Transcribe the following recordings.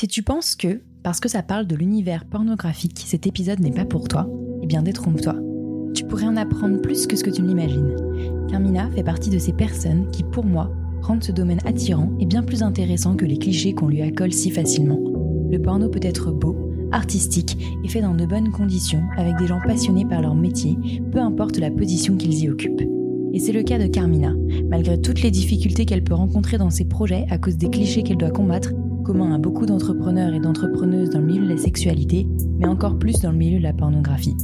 Si tu penses que, parce que ça parle de l'univers pornographique, cet épisode n'est pas pour toi, eh bien détrompe-toi. Tu pourrais en apprendre plus que ce que tu ne l'imagines. Carmina fait partie de ces personnes qui, pour moi, rendent ce domaine attirant et bien plus intéressant que les clichés qu'on lui accole si facilement. Le porno peut être beau, artistique et fait dans de bonnes conditions avec des gens passionnés par leur métier, peu importe la position qu'ils y occupent. Et c'est le cas de Carmina, malgré toutes les difficultés qu'elle peut rencontrer dans ses projets à cause des clichés qu'elle doit combattre, commun à beaucoup d'entrepreneurs et d'entrepreneuses dans le milieu de la sexualité, mais encore plus dans le milieu de la pornographie.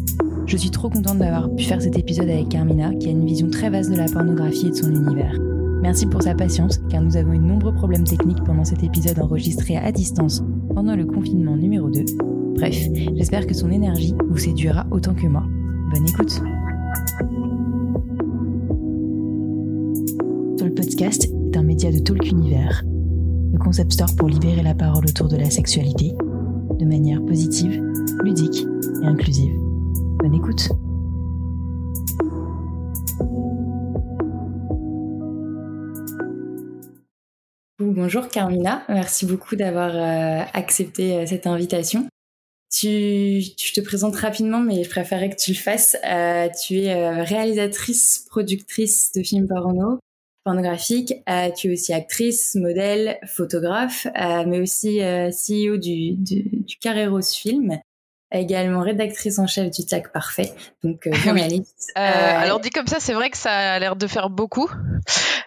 Je suis trop contente d'avoir pu faire cet épisode avec Carmina, qui a une vision très vaste de la pornographie et de son univers. Merci pour sa patience, car nous avons eu de nombreux problèmes techniques pendant cet épisode enregistré à distance pendant le confinement numéro 2. Bref, j'espère que son énergie vous séduira autant que moi. Bonne écoute Soul Podcast est un média de Talk Univers, le concept store pour libérer la parole autour de la sexualité de manière positive, ludique et inclusive. Bonne écoute Bonjour Carmina, merci beaucoup d'avoir euh, accepté euh, cette invitation. Tu, je te présente rapidement, mais je préférerais que tu le fasses. Euh, tu es réalisatrice, productrice de films porno, pornographiques. tu es aussi actrice, modèle, photographe, mais aussi CEO du, du, du Carré Rose Film également rédactrice en chef du TAC Parfait, donc euh, journaliste. Euh, euh, alors dit comme ça, c'est vrai que ça a l'air de faire beaucoup,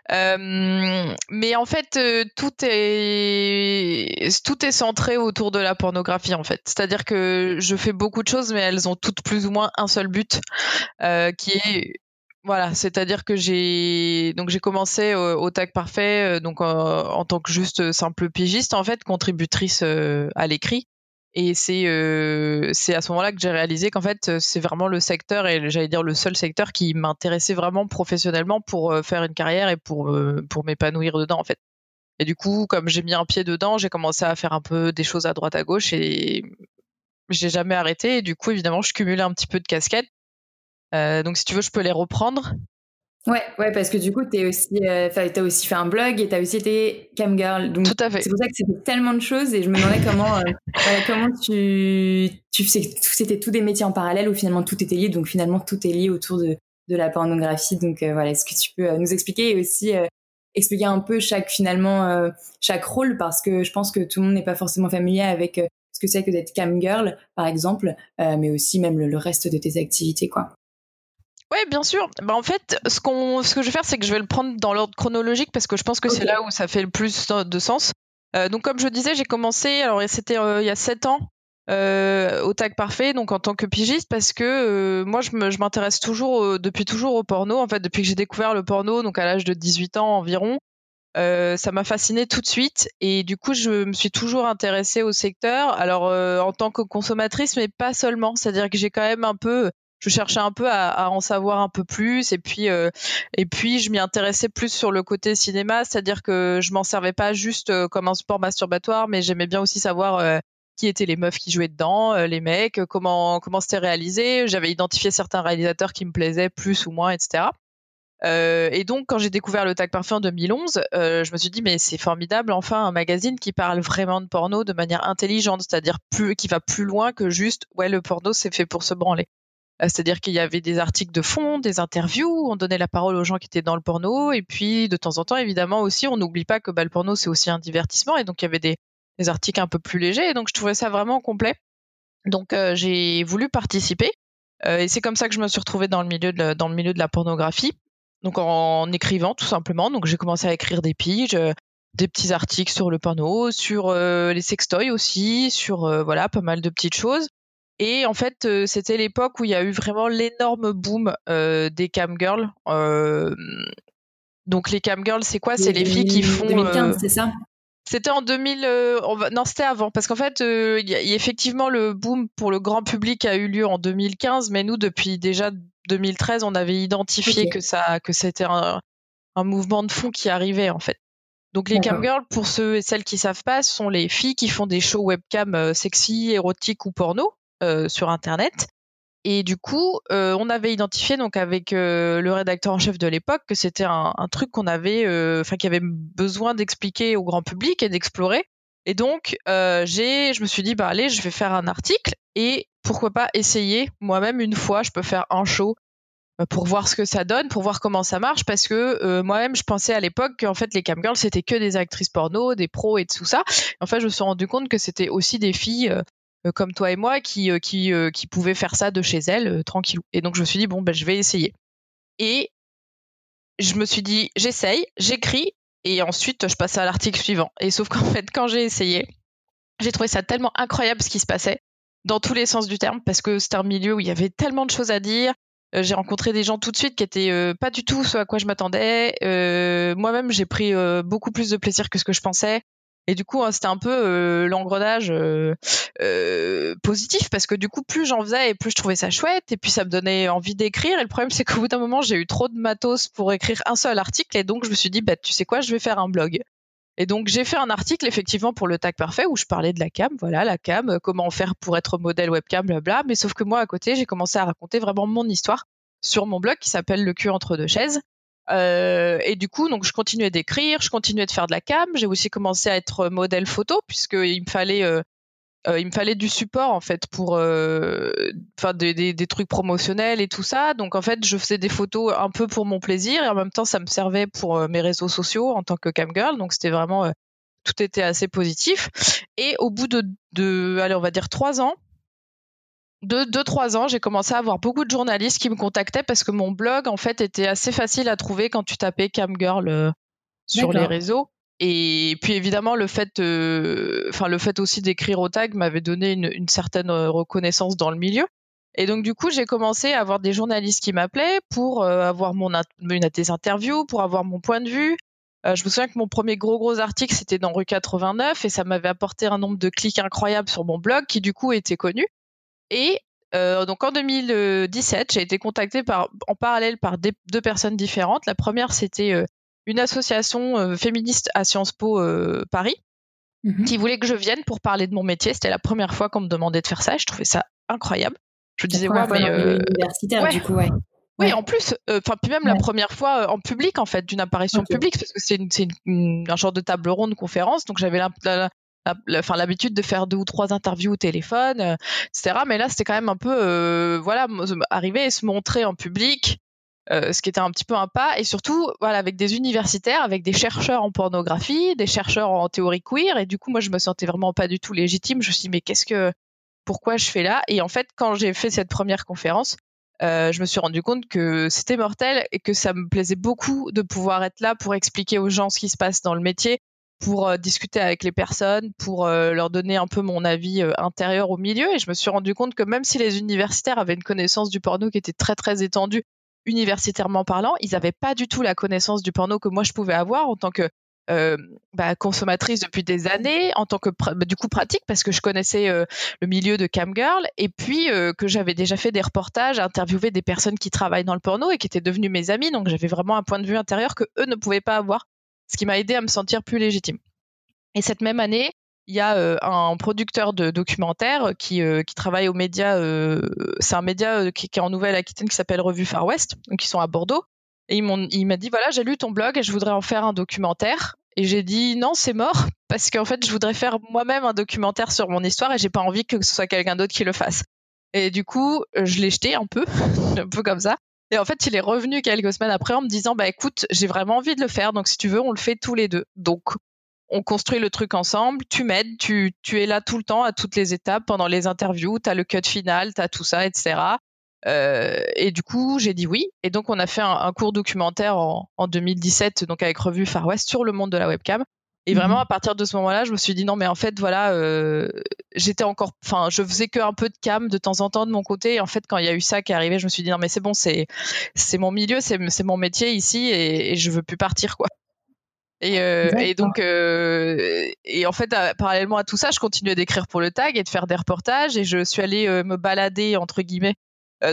mais en fait tout est tout est centré autour de la pornographie en fait. C'est-à-dire que je fais beaucoup de choses, mais elles ont toutes plus ou moins un seul but, qui est voilà, c'est-à-dire que j'ai donc j'ai commencé au, au, TAC Parfait donc en tant que juste simple pigiste en fait, contributrice à l'écrit. Et c'est euh, c'est à ce moment-là que j'ai réalisé qu'en fait c'est vraiment le secteur et j'allais dire le seul secteur qui m'intéressait vraiment professionnellement pour euh, faire une carrière et pour euh, pour m'épanouir dedans en fait. Et du coup, comme j'ai mis un pied dedans, j'ai commencé à faire un peu des choses à droite à gauche et j'ai jamais arrêté. Et du coup, évidemment, je cumulais un petit peu de casquettes. Euh, donc, si tu veux, je peux les reprendre. Ouais, ouais, parce que du coup, tu aussi, euh, as aussi fait un blog et tu as aussi été camgirl. Donc, Tout à fait. C'est pour ça que c'était tellement de choses et je me demandais comment, euh, comment tu, tu c'était tous des métiers en parallèle ou finalement tout était lié. Donc finalement, tout est lié autour de, de la pornographie. Donc voilà, est-ce que tu peux nous expliquer et aussi expliquer un peu chaque finalement chaque rôle? Parce que je pense que tout le monde n'est pas forcément familier avec ce que c'est que d'être camgirl, par exemple, mais aussi même le, le reste de tes activités, quoi. Ouais, bien sûr. Bah, en fait, ce, qu'on, ce que je vais faire, c'est que je vais le prendre dans l'ordre chronologique parce que je pense que c'est là où ça fait le plus de sens. Euh, donc, comme je disais, j'ai commencé, alors c'était euh, il y a 7 ans, euh, au Tag Parfait, donc en tant que pigiste, parce que euh, moi, je, je m'intéresse toujours, depuis toujours au porno. En fait, depuis que j'ai découvert le porno, donc à l'âge de 18 ans environ, ça m'a fasciné tout de suite. Et du coup, je me suis toujours intéressée au secteur. Alors, en tant que consommatrice, mais pas seulement. C'est-à-dire que j'ai quand même un peu je cherchais un peu à, en savoir un peu plus et puis euh, et puis je m'y intéressais plus sur le côté cinéma, c'est-à-dire que je m'en servais pas juste euh, comme un sport masturbatoire, mais j'aimais bien aussi savoir euh, qui étaient les meufs qui jouaient dedans, les mecs, comment comment c'était réalisé. J'avais identifié certains réalisateurs qui me plaisaient plus ou moins, etc. Euh, et donc, quand j'ai découvert le Tag Parfait en 2011, euh, je me suis dit, mais c'est formidable, enfin, un magazine qui parle vraiment de porno de manière intelligente, c'est-à-dire plus, qui va plus loin que juste, ouais, le porno, c'est fait pour se branler. Euh, c'est-à-dire qu'il y avait des articles de fond, des interviews, on donnait la parole aux gens qui étaient dans le porno, et puis de temps en temps, évidemment aussi, on n'oublie pas que bah, le porno c'est aussi un divertissement, et donc il y avait des, articles un peu plus légers, et donc je trouvais ça vraiment complet. Donc euh, j'ai voulu participer, euh, et c'est comme ça que je me suis retrouvée dans le milieu de, la pornographie, donc en, écrivant tout simplement. Donc j'ai commencé à écrire des piges, des petits articles sur le porno, sur les sextoys aussi, sur voilà pas mal de petites choses. Et en fait, euh, c'était l'époque où il y a eu vraiment l'énorme boom euh, des camgirls. Euh, donc les camgirls, c'est quoi? C'est les filles qui font. 2015, c'est ça? c'était en 2000, non c'était avant parce qu'en fait il y, a, effectivement le boom pour le grand public a eu lieu en 2015, mais nous depuis déjà 2013 on avait identifié que ça que c'était un, un, mouvement de fond qui arrivait en fait. Donc les camgirls pour ceux et celles qui savent pas sont les filles qui font des shows webcam sexy, érotiques ou porno euh, sur Internet. Et du coup, euh, on avait identifié donc avec euh, le rédacteur en chef de l'époque que c'était un, truc qu'on avait, enfin, qui avait besoin d'expliquer au grand public et d'explorer. Et donc, euh, j'ai, je me suis dit, bah allez, je vais faire un article et pourquoi pas essayer moi-même une fois, je peux faire un show euh, pour voir ce que ça donne, pour voir comment ça marche, parce que euh, moi-même, je pensais à l'époque qu'en fait, les camgirls, c'était que des actrices porno, des pros et tout ça. En fait, je me suis rendu compte que c'était aussi des filles comme toi et moi qui, qui, qui pouvaient faire ça de chez elles, tranquillou. Et donc, je me suis dit, bon, ben, je vais essayer. Et je me suis dit, j'essaye, j'écris, et ensuite, je passe à l'article suivant. Et sauf qu'en fait, quand j'ai essayé, j'ai trouvé ça tellement incroyable ce qui se passait, dans tous les sens du terme, parce que c'était un milieu où il y avait tellement de choses à dire. Euh, j'ai rencontré des gens tout de suite qui étaient euh, pas du tout ce à quoi je m'attendais. Euh, moi-même, j'ai pris beaucoup plus de plaisir que ce que je pensais. Et du coup, hein, c'était un peu euh, l'engrenage euh, euh, positif parce que du coup, plus j'en faisais et plus je trouvais ça chouette et puis ça me donnait envie d'écrire. Et le problème, c'est qu'au bout d'un moment, j'ai eu trop de matos pour écrire un seul article et donc je me suis dit, bah, tu sais quoi, je vais faire un blog. Et donc j'ai fait un article effectivement pour le tag parfait où je parlais de la cam, voilà la cam, comment faire pour être modèle webcam, blabla. Mais sauf que moi à côté j'ai commencé à raconter vraiment mon histoire sur mon blog qui s'appelle Le cul entre deux chaises. Euh, et du coup, donc je continuais d'écrire, je continuais de faire de la cam. J'ai aussi commencé à être modèle photo puisqu'il me fallait euh, euh, il me fallait du support en fait pour enfin des, des, des, trucs promotionnels et tout ça. Donc en fait, je faisais des photos un peu pour mon plaisir et en même temps, ça me servait pour mes réseaux sociaux en tant que cam girl. Donc c'était vraiment tout était assez positif. Et au bout de, de allez, on va dire trois ans, de 2-3 ans, j'ai commencé à avoir beaucoup de journalistes qui me contactaient parce que mon blog, en fait, était assez facile à trouver quand tu tapais Camgirl euh, sur les réseaux. Et puis évidemment, le fait, euh, enfin le fait aussi d'écrire au tag m'avait donné une, certaine euh, reconnaissance dans le milieu. Et donc du coup, j'ai commencé à avoir des journalistes qui m'appelaient pour avoir mon une, des interviews, pour avoir mon point de vue. je me souviens que mon premier gros gros article c'était dans rue 89 et ça m'avait apporté un nombre de clics incroyables sur mon blog qui du coup était connu. Et euh, donc en 2017, j'ai été contactée par, en parallèle par deux personnes différentes. La première, c'était euh, une association euh, féministe à Sciences Po Paris mhm. qui voulait que je vienne pour parler de mon métier. C'était la première fois qu'on me demandait de faire ça. Et je trouvais ça incroyable. Je me disais, ouais, mais universitaire du coup, ouais. Oui, en plus, enfin puis même la première fois en public en fait, d'une apparition publique, parce que c'est un genre de table ronde conférence, donc j'avais enfin l'habitude de faire deux ou trois interviews au téléphone, euh, etc. Mais là, c'était quand même un peu, euh, voilà, arriver et se montrer en public, euh, ce qui était un petit peu un pas, et surtout, voilà, avec des universitaires, avec des chercheurs en pornographie, des chercheurs en théorie queer, et du coup, moi, je me sentais vraiment pas du tout légitime. Je me suis dit, mais qu'est-ce que, pourquoi je fais là? Et en fait, quand j'ai fait cette première conférence, je me suis rendu compte que c'était mortel et que ça me plaisait beaucoup de pouvoir être là pour expliquer aux gens ce qui se passe dans le métier, pour euh, discuter avec les personnes, pour euh, leur donner un peu mon avis euh, intérieur au milieu. Et je me suis rendu compte que même si les universitaires avaient une connaissance du porno qui était très très étendue, universitairement parlant, ils n'avaient pas du tout la connaissance du porno que moi je pouvais avoir en tant que bah, consommatrice depuis des années, en tant que du coup pratique parce que je connaissais le milieu de camgirl. Et puis que j'avais déjà fait des reportages, interviewé des personnes qui travaillent dans le porno et qui étaient devenues mes amies, donc j'avais vraiment un point de vue intérieur que eux ne pouvaient pas avoir ce qui m'a aidé à me sentir plus légitime. Et cette même année, il y a euh, un producteur de documentaires qui, euh, qui travaille aux médias. Euh, c'est un média qui, qui, est en Nouvelle-Aquitaine qui s'appelle Revue Far West, donc ils sont à Bordeaux. Et il m'a dit voilà, j'ai lu ton blog et je voudrais en faire un documentaire. Et j'ai dit non, c'est mort parce qu'en fait, je voudrais faire moi-même un documentaire sur mon histoire et j'ai pas envie que ce soit quelqu'un d'autre qui le fasse. Et du coup, je l'ai jeté un peu, un peu comme ça. Et en fait, il est revenu quelques semaines après en me disant, bah écoute, j'ai vraiment envie de le faire, donc si tu veux, on le fait tous les deux. Donc, on construit le truc ensemble, tu m'aides, tu, tu es là tout le temps à toutes les étapes pendant les interviews, tu as le cut final, tu as tout ça, etc. Euh, et du coup, j'ai dit oui. Et donc, on a fait un, cours documentaire en, en, 2017, donc avec Revue Far West, sur le monde de la webcam. Et vraiment, mhm. à partir de ce moment-là, je me suis dit non, mais en fait, voilà, euh, j'étais encore, enfin, je faisais que un peu de cam de temps en temps de mon côté. Et en fait, quand il y a eu ça qui est arrivé, je me suis dit non, mais c'est bon, c'est, c'est mon milieu, c'est, c'est mon métier ici, et, et, je veux plus partir, quoi. Et, euh, et donc, euh, et en fait, parallèlement à tout ça, je continuais d'écrire pour le tag et de faire des reportages. Et je suis allée me balader entre guillemets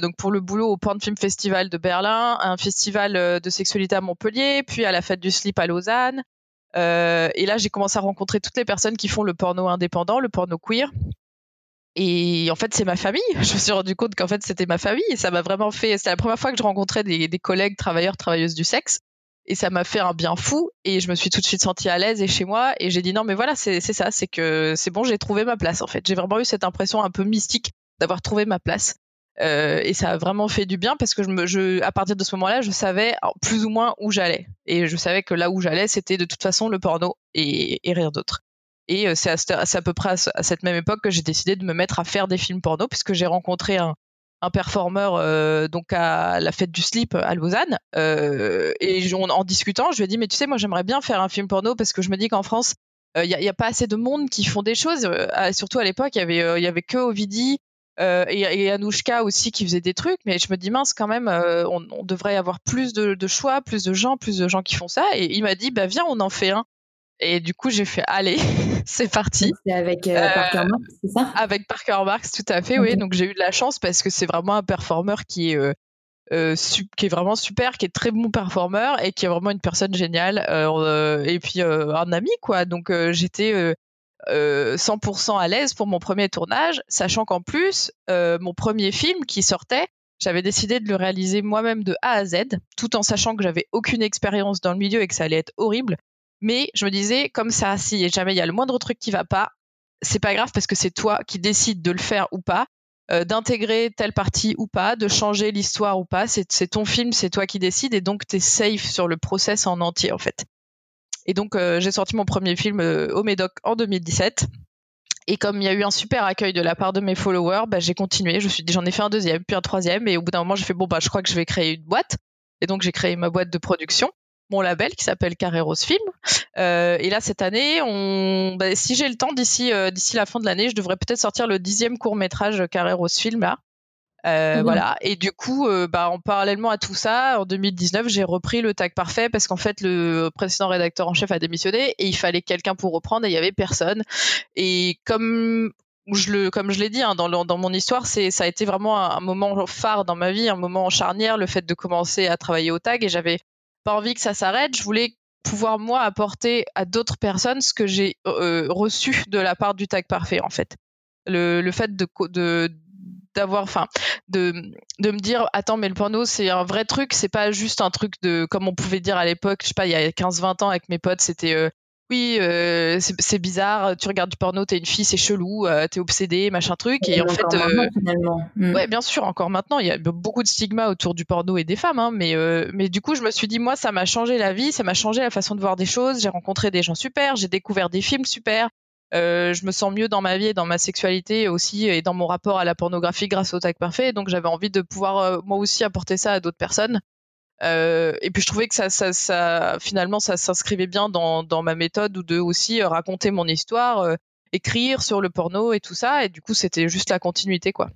donc pour le boulot au Porn Film Festival de Berlin, un festival de sexualité à Montpellier, puis à la fête du slip à Lausanne, euh, et là, j'ai commencé à rencontrer toutes les personnes qui font le porno indépendant, le porno queer. Et en fait, c'est ma famille. Je me suis rendu compte qu'en fait, c'était ma famille. Et ça m'a vraiment fait. C'est la première fois que je rencontrais des, collègues travailleurs, travailleuses du sexe. et ça m'a fait un bien fou et je me suis tout de suite sentie à l'aise et chez moi et j'ai dit non mais voilà c'est ça c'est que c'est bon j'ai trouvé ma place en fait j'ai vraiment eu cette impression un peu mystique d'avoir trouvé ma place euh, et ça a vraiment fait du bien parce que je me à partir de ce moment-là je savais plus ou moins où j'allais. Et je savais que là où j'allais c'était de toute façon le porno et, et rien d'autre. Et euh, c'est à, peu près à, cette même époque que j'ai décidé de me mettre à faire des films porno puisque j'ai rencontré un, performeur euh, donc à la fête du slip à Lausanne et en discutant je lui ai dit mais tu sais moi j'aimerais bien faire un film porno parce que je me dis qu'en France il n'y a, pas assez de monde qui font des choses surtout à l'époque il y avait avait que Ovidie et, et Anouchka aussi qui faisait des trucs mais je me dis mince quand même on, on, devrait avoir plus de, de, choix plus de gens plus de gens qui font ça et il m'a dit bah viens on en fait un et du coup, j'ai fait allez, c'est parti. C'est avec euh, Parker Marks, c'est ça? Avec Parker Marks, tout à fait, oui. Donc j'ai eu de la chance parce que c'est vraiment un performeur qui est, euh, euh qui est vraiment super, qui est très bon performeur et qui est vraiment une personne géniale. Euh, et puis un ami, quoi. Donc j'étais 100% à l'aise pour mon premier tournage, sachant qu'en plus, mon premier film qui sortait, j'avais décidé de le réaliser moi-même de A à Z, tout en sachant que j'avais aucune expérience dans le milieu et que ça allait être horrible. Mais je me disais, comme ça, si jamais il y a le moindre truc qui va pas, c'est pas grave parce que c'est toi qui décides de le faire ou pas, euh, d'intégrer telle partie ou pas, de changer l'histoire ou pas. C'est ton film, c'est toi qui décides et donc tu es safe sur le process en entier en fait. Et donc euh, j'ai sorti mon premier film euh, au Médoc en 2017. Et comme il y a eu un super accueil de la part de mes followers, bah, j'ai continué. Je suis, j'en ai fait un deuxième, puis un troisième, et au bout d'un moment, j'ai fait bon bah, je crois que je vais créer une boîte. Et donc j'ai créé ma boîte de production mon label qui s'appelle Carré Rose Film. Euh, et là, cette année, on, bah, si j'ai le temps d'ici euh, la fin de l'année, je devrais peut-être sortir le dixième court métrage Carré Rose Film là. Euh, voilà. Et du coup, euh, bah, en parallèlement à tout ça, en 2019, j'ai repris le tag parfait parce qu'en fait, le précédent rédacteur en chef a démissionné et il fallait quelqu'un pour reprendre et il y avait personne. Et comme je le, comme je l'ai dit, hein, dans, dans mon histoire, c'est, ça a été vraiment un, un, moment phare dans ma vie, un moment charnière, le fait de commencer à travailler au tag et j'avais pas envie que ça s'arrête. Je voulais pouvoir moi apporter à d'autres personnes ce que j'ai euh, reçu de la part du tag parfait en fait. Le, le fait de, de d'avoir enfin de de me dire attends mais le porno c'est un vrai truc c'est pas juste un truc de comme on pouvait dire à l'époque je sais pas il y a 15 20 ans avec mes potes c'était euh, oui, euh, c'est bizarre, tu regardes du porno, t'es une fille, c'est chelou, euh, t'es obsédé, machin truc. Et, en fait, euh, mm. ouais, bien sûr, encore maintenant, il y a beaucoup de stigma autour du porno et des femmes, hein, mais mais du coup, je me suis dit, moi, ça m'a changé la vie, ça m'a changé la façon de voir des choses. J'ai rencontré des gens super, j'ai découvert des films super. Je me sens mieux dans ma vie et dans ma sexualité aussi et dans mon rapport à la pornographie grâce au tag parfait. Donc j'avais envie de pouvoir moi aussi apporter ça à d'autres personnes. Euh, et puis je trouvais que ça, ça, ça finalement, ça s'inscrivait bien dans, dans, ma méthode ou de aussi euh, raconter mon histoire, euh, écrire sur le porno et tout ça. Et du coup, c'était juste la continuité, quoi.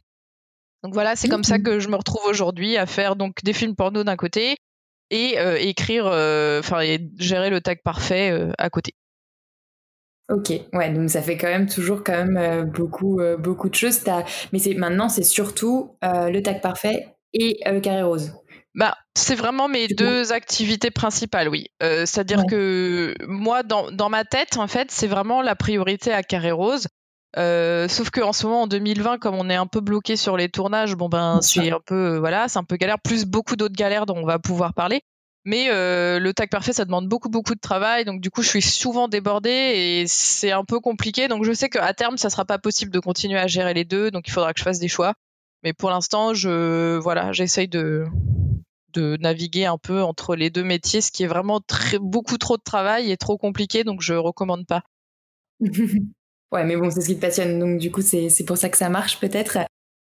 Donc voilà, c'est comme ça que je me retrouve aujourd'hui à faire donc des films porno d'un côté et écrire, enfin gérer le tag parfait à côté. Ok, ouais, donc ça fait quand même toujours quand même beaucoup beaucoup de choses. Mais c'est maintenant c'est surtout le tag parfait et le carré rose. Bah, c'est vraiment mes deux activités principales, oui. Euh, c'est-à-dire que moi, dans, dans, ma tête, en fait, c'est vraiment la priorité à Carré Rose. Euh, sauf qu'en ce moment, en 2020, comme on est un peu bloqué sur les tournages, bon ben, c'est un peu, voilà, c'est un peu galère, plus beaucoup d'autres galères dont on va pouvoir parler. Mais euh, le tag parfait, ça demande beaucoup, beaucoup de travail. Donc, du coup, je suis souvent débordée et c'est un peu compliqué. Donc, je sais qu'à terme, ça sera pas possible de continuer à gérer les deux. Donc, il faudra que je fasse des choix. Mais pour l'instant, je, voilà, j'essaye de, de naviguer un peu entre les deux métiers, ce qui est vraiment très, beaucoup trop de travail et trop compliqué, donc je recommande pas. ouais, mais bon, c'est ce qui te passionne, donc du coup, c'est pour ça que ça marche peut-être.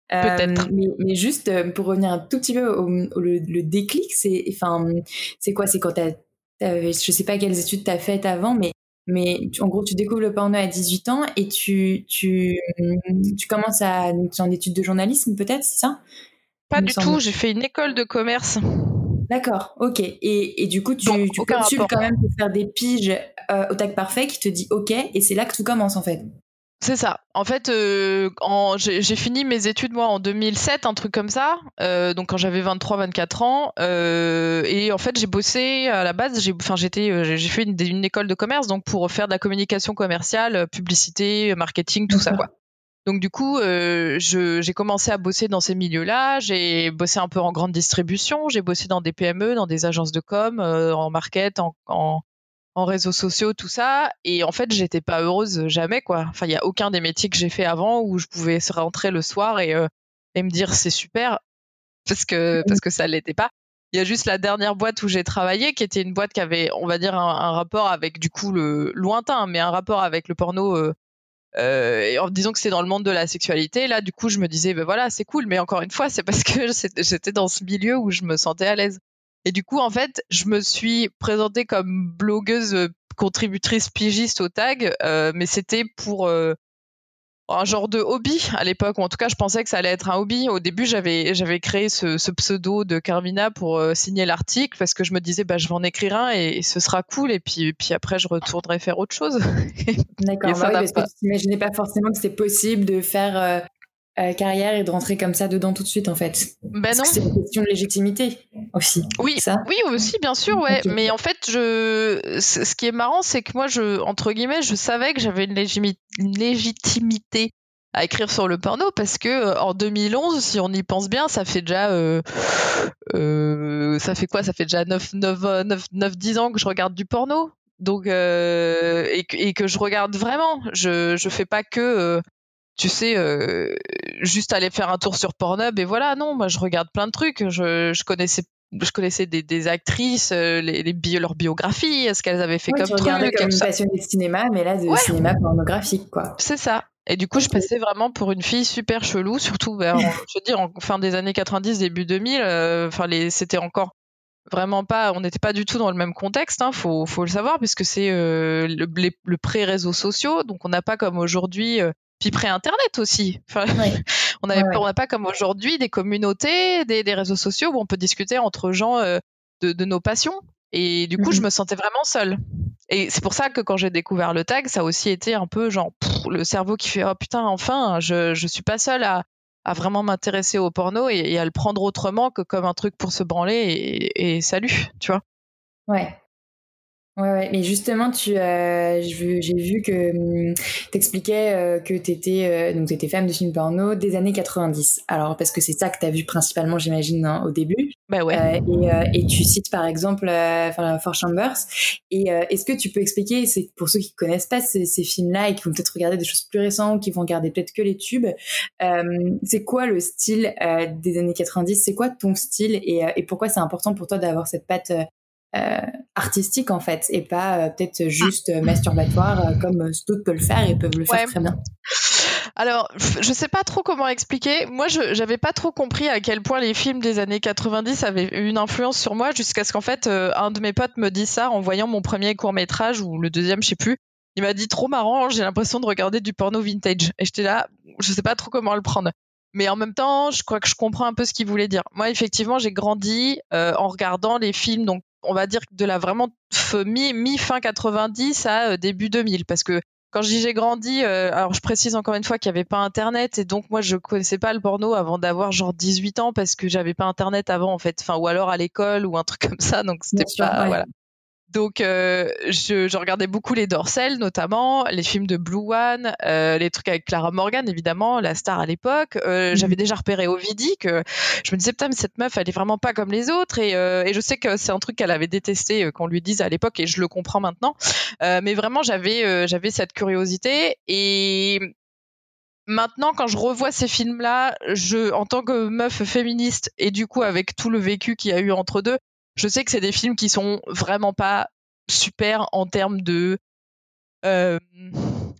Peut-être. Euh, mais, juste euh, pour revenir un tout petit peu au, le, déclic, c'est enfin, c'est quoi? C'est quand tu je sais pas quelles études tu as faites avant, mais mais en gros, tu découvres le porno à 18 ans et tu, tu, tu commences à. Tu es en études de journalisme, peut-être, c'est ça? Pas du tout, j'ai fait une école de commerce. D'accord, ok. Et, et, du coup, tu, tu postules quand même pour faire des piges euh, au tag parfait qui te dit ok, et c'est là que tout commence en fait. C'est ça. En fait, euh, j'ai fini mes études moi en 2007, un truc comme ça. Euh, donc quand j'avais 23-24 ans, euh, et en fait j'ai bossé à la base. J'ai, enfin j'étais, euh, j'ai fait une, une, école de commerce donc pour faire de la communication commerciale, publicité, marketing, tout ça quoi. Donc du coup, j'ai commencé à bosser dans ces milieux-là. J'ai bossé un peu en grande distribution. J'ai bossé dans des PME, dans des agences de com, en market, en, en, en, réseaux sociaux, tout ça. Et en fait, j'étais pas heureuse jamais, quoi. Enfin, il y a aucun des métiers que j'ai fait avant où je pouvais rentrer le soir et, et me dire c'est super parce que parce que ça l'était pas. Il y a juste la dernière boîte où j'ai travaillé, qui était une boîte qui avait, on va dire, un, rapport avec du coup le lointain, mais un rapport avec le porno. Euh, euh, et en disant que c'est dans le monde de la sexualité, là, du coup, je me disais, ben voilà, c'est cool, mais encore une fois, c'est parce que j'étais dans ce milieu où je me sentais à l'aise. Et du coup, en fait, je me suis présentée comme blogueuse euh, contributrice pigiste au tag, euh, mais c'était pour euh, un genre de hobby à l'époque, ou en tout cas je pensais que ça allait être un hobby. Au début j'avais j'avais créé ce, pseudo de Carmina pour euh, signer l'article parce que je me disais bah je vais en écrire un et, ce sera cool et puis puis après je retournerai faire autre chose. D'accord, bah oui, parce que tu n'imaginais pas forcément que c'était possible de faire euh, carrière et de rentrer comme ça dedans tout de suite en fait. Ben non. C'est une question de légitimité aussi. Oui, ça? oui aussi bien sûr ouais. Mais en fait je, ce qui est marrant c'est que moi je entre guillemets je savais que j'avais une, légitimité à écrire sur le porno parce que euh, en 2011 si on y pense bien ça fait déjà euh, ça fait quoi? Ça fait déjà 9 9 9 9 10 ans que je regarde du porno donc et, et, que je regarde vraiment je je fais pas que tu sais, euh, juste aller faire un tour sur Pornhub et voilà. Non, moi je regarde plein de trucs. Je, je connaissais je connaissais des, des actrices, euh, les, les bio, leur biographie, ce qu'elles avaient fait comme tu truc. comme une passionnée de cinéma, mais là, de cinéma pornographique, quoi. C'est ça. Et du coup, je passais vraiment pour une fille super chelou, surtout, ben, je veux dire, en fin des années 90, début 2000. Euh, enfin, c'était encore vraiment pas, on n'était pas du tout dans le même contexte. Hein, faut, faut le savoir, puisque c'est le, le pré-réseaux sociaux, donc on n'a pas comme aujourd'hui puis pré-internet aussi. Enfin, on n'a pas comme aujourd'hui des communautés, des, des, réseaux sociaux où on peut discuter entre gens euh, de, de, nos passions. Et du coup, je mhm. me sentais vraiment seule. Et c'est pour ça que quand j'ai découvert le tag, ça a aussi été un peu genre le cerveau qui fait oh putain enfin je je suis pas seule à à vraiment m'intéresser au porno et, à le prendre autrement que comme un truc pour se branler et, et salut, tu vois. Ouais, Ouais, ouais, mais justement, tu, euh, j'ai vu que hum, tu expliquais euh, que tu étais, euh, donc étais femme de film porno des années 90. Alors, parce que c'est ça que tu as vu principalement, j'imagine, hein, au début. Bah ouais. et, et, tu cites par exemple Four Chambers. Et est-ce que tu peux expliquer, c'est pour ceux qui connaissent pas ces, ces films-là et qui vont peut-être regarder des choses plus récentes, ou qui vont regarder peut-être que les tubes, c'est quoi le style des années 90 C'est quoi ton style? Et, et pourquoi c'est important pour toi d'avoir cette patte euh, artistique en fait et pas euh, peut-être juste euh, masturbatoire comme d'autres peuvent le faire et peuvent le faire très bien. Alors, je sais pas trop comment expliquer. Moi, je j'avais pas trop compris à quel point les films des années 90 avaient eu une influence sur moi jusqu'à ce qu'en fait un de mes potes me dise ça en voyant mon premier court métrage ou le deuxième, je sais plus. Il m'a dit trop marrant, j'ai l'impression de regarder du porno vintage. Et j'étais là, je sais pas trop comment le prendre. Mais en même temps, je crois que je comprends un peu ce qu'il voulait dire. Moi, effectivement, j'ai grandi en regardant les films donc on va dire de la vraiment mi, mi fin 90 à euh, début 2000 parce que quand je dis j'ai grandi, euh, alors je précise encore une fois qu'il n'y avait pas internet et donc moi je connaissais pas le porno avant d'avoir genre 18 ans parce que j'avais pas internet avant en fait, enfin ou alors à l'école ou un truc comme ça donc c'était pas voilà. Donc, euh, je, je, regardais beaucoup les Dorsel, notamment les films de Blue One, euh, les trucs avec Clara Morgan, évidemment, la star à l'époque. Euh, mhm. J'avais déjà repéré Ovidie que je me disais putain, mais cette meuf, elle est vraiment pas comme les autres. Et, euh, et je sais que c'est un truc qu'elle avait détesté euh, qu'on lui dise à l'époque, et je le comprends maintenant. mais vraiment, j'avais j'avais cette curiosité et Maintenant, quand je revois ces films-là, je, en tant que meuf féministe et du coup avec tout le vécu qu'il y a eu entre deux, je sais que c'est des films qui sont vraiment pas super en termes de euh,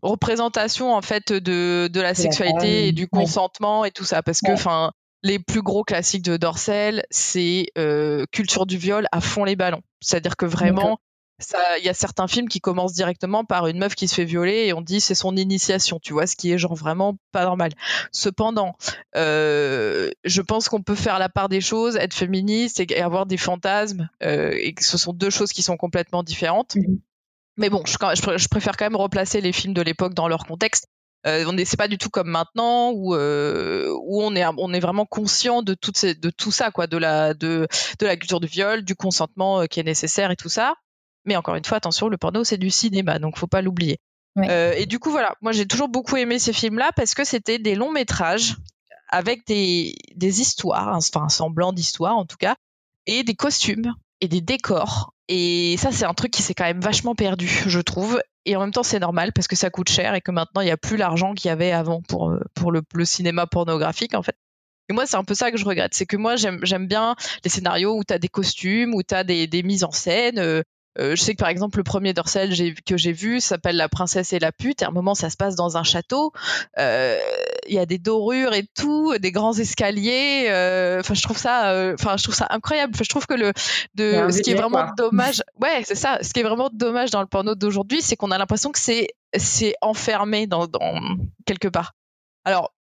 représentation en fait de, de la sexualité et du consentement et tout ça. Parce que enfin les plus gros classiques de Dorcel c'est euh, culture du viol à fond les ballons. C'est à dire que vraiment il y a certains films qui commencent directement par une meuf qui se fait violer et on dit c'est son initiation, tu vois, ce qui est genre vraiment pas normal. Cependant, euh, je pense qu'on peut faire la part des choses, être féministe et, avoir des fantasmes, euh, et que ce sont deux choses qui sont complètement différentes. Mhm. Mais bon, je, je, préfère quand même replacer les films de l'époque dans leur contexte. Euh, on c'est pas du tout comme maintenant où euh, où on est on est vraiment conscient de toutes ces, de tout ça quoi, de la de de la culture du viol, du consentement qui est nécessaire et tout ça. Mais encore une fois, attention, le porno, c'est du cinéma, donc faut pas l'oublier. et du coup, voilà, moi j'ai toujours beaucoup aimé ces films-là parce que c'était des longs métrages avec des, des histoires, enfin un semblant d'histoire en tout cas, et des costumes et des décors. Et ça, c'est un truc qui s'est quand même vachement perdu, je trouve. Et en même temps, c'est normal parce que ça coûte cher et que maintenant, il n'y a plus l'argent qu'il y avait avant pour, euh, pour le, le, cinéma pornographique, en fait. Et moi, c'est un peu ça que je regrette. C'est que moi, j'aime bien les scénarios où tu as des costumes, où tu as des, des, mises en scène, euh, euh, je sais que par exemple le premier dorsal que j'ai vu s'appelle La princesse et la pute. Et à un moment ça se passe dans un château. Euh, il y a des dorures et tout, des grands escaliers. Euh, enfin je trouve ça, enfin je trouve ça incroyable. je trouve que le de ce qui est vraiment dommage, ouais c'est ça. Ce qui est vraiment dommage dans le porno d'aujourd'hui, c'est qu'on a l'impression que c'est c'est enfermé dans, dans quelque part. Alors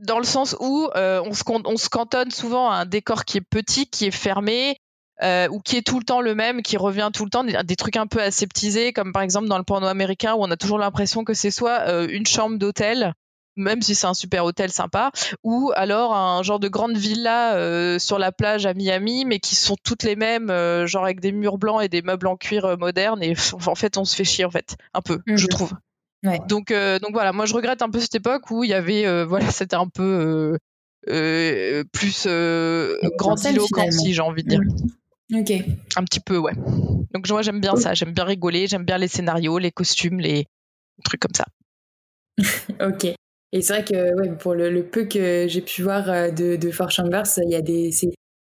dans le sens où on, se, on se cantonne souvent à un décor qui est petit, qui est fermé, euh, ou qui est tout le temps le même, qui revient tout le temps, des, trucs un peu aseptisés, comme par exemple dans le porno américain où on a toujours l'impression que c'est soit euh, une chambre d'hôtel, même si c'est un super hôtel sympa, ou alors un genre de grande villa euh, sur la plage à Miami, mais qui sont toutes les mêmes, genre avec des murs blancs et des meubles en cuir modernes. Et en fait, on se fait chier en fait, un peu, je mhm. trouve. Ouais. Donc, donc voilà, moi je regrette un peu cette époque où il y avait, voilà, c'était un peu plus grandiloquent, si j'ai envie de dire. Mhm. Ok. Un petit peu, ouais. Donc moi j'aime bien ça, j'aime bien rigoler, j'aime bien les scénarios, les costumes, les trucs comme ça. ok. Et c'est vrai que ouais, pour le, peu que j'ai pu voir euh, de, de Four Chambers, il y a des,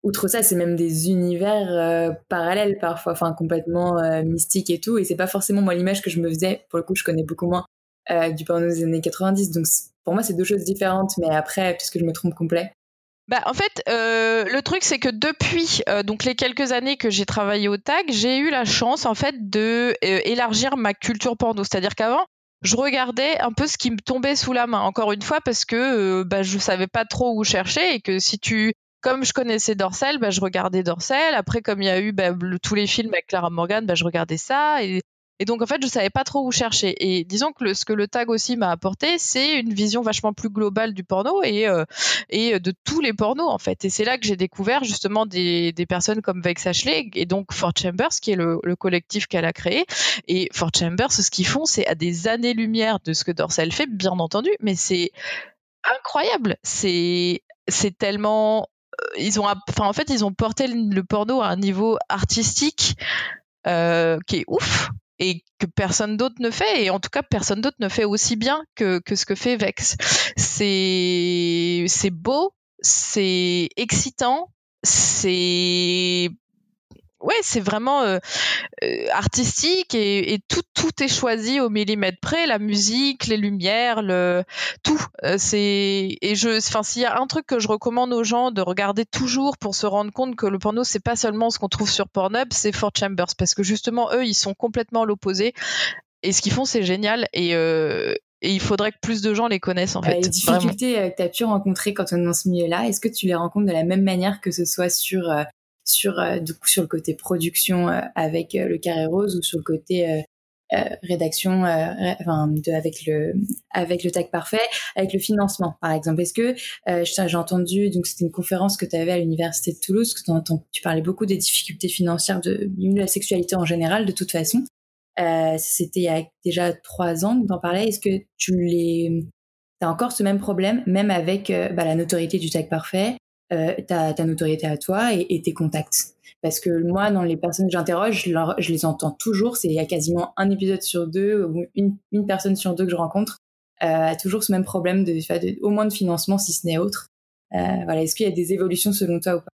outre ça, c'est même des univers euh, parallèles parfois, enfin complètement euh, mystiques et tout. Et c'est pas forcément moi l'image que je me faisais. Pour le coup, je connais beaucoup moins du porno des années 90. Donc pour moi, c'est deux choses différentes. Mais après, puisque je me trompe complet, bah, en fait, euh, le truc c'est que depuis euh, donc les quelques années que j'ai travaillé au tag, j'ai eu la chance en fait de euh, élargir ma culture porno. C'est-à-dire qu'avant, je regardais un peu ce qui me tombait sous la main. Encore une fois, parce que bah, je savais pas trop où chercher et que si tu comme je connaissais Dorsel, bah, je regardais Dorsel. Après, comme il y a eu bah, tous les films avec Clara Morgan, bah, je regardais ça. Et donc en fait, je savais pas trop où chercher. Et disons que ce que le tag aussi m'a apporté, c'est une vision vachement plus globale du porno et euh, et de tous les pornos en fait. Et c'est là que j'ai découvert justement des, personnes comme Vex Ashley et donc Fort Chambers qui est le, le collectif qu'elle a créé. Et Fort Chambers, ce qu'ils font, c'est à des années-lumière de ce que Dorsal fait, bien entendu, mais c'est incroyable. C'est c'est tellement euh, ils ont enfin en fait ils ont porté le porno à un niveau artistique euh, qui est ouf et que personne d'autre ne fait et en tout cas personne d'autre ne fait aussi bien que, que ce que fait Vex. C'est c'est beau, c'est excitant, c'est ouais, c'est vraiment euh, euh, artistique et, et, tout tout est choisi au millimètre près, la musique, les lumières, le tout. Euh, c'est et je, enfin, s'il y a un truc que je recommande aux gens de regarder toujours pour se rendre compte que le porno c'est pas seulement ce qu'on trouve sur Pornhub, c'est Fort Chambers parce que justement eux ils sont complètement l'opposé et ce qu'ils font c'est génial et et il faudrait que plus de gens les connaissent en fait. Les difficultés que tu as pu rencontrer quand on est dans ce milieu-là, est-ce que tu les rencontres de la même manière que ce soit sur sur euh, du coup sur le côté production euh, avec euh, le carré rose ou sur le côté rédaction enfin, avec le avec le tag parfait avec le financement par exemple. Est-ce que j'ai entendu donc c'était une conférence que tu avais à l'université de Toulouse que tu parlais beaucoup des difficultés financières de, de la sexualité en général de toute façon. C'était il y a déjà trois ans que tu en parlais. Est-ce que tu les as encore ce même problème même avec bah, la notoriété du tag parfait? Euh, ta, notoriété à toi et, et, tes contacts. Parce que moi, dans les personnes que j'interroge, je, je, les entends toujours. C'est il y a quasiment un épisode sur deux ou une, une personne sur deux que je rencontre euh, a toujours ce même problème de, de, au moins de financement si ce n'est autre. Euh, voilà, est-ce qu'il y a des évolutions selon toi ou pas?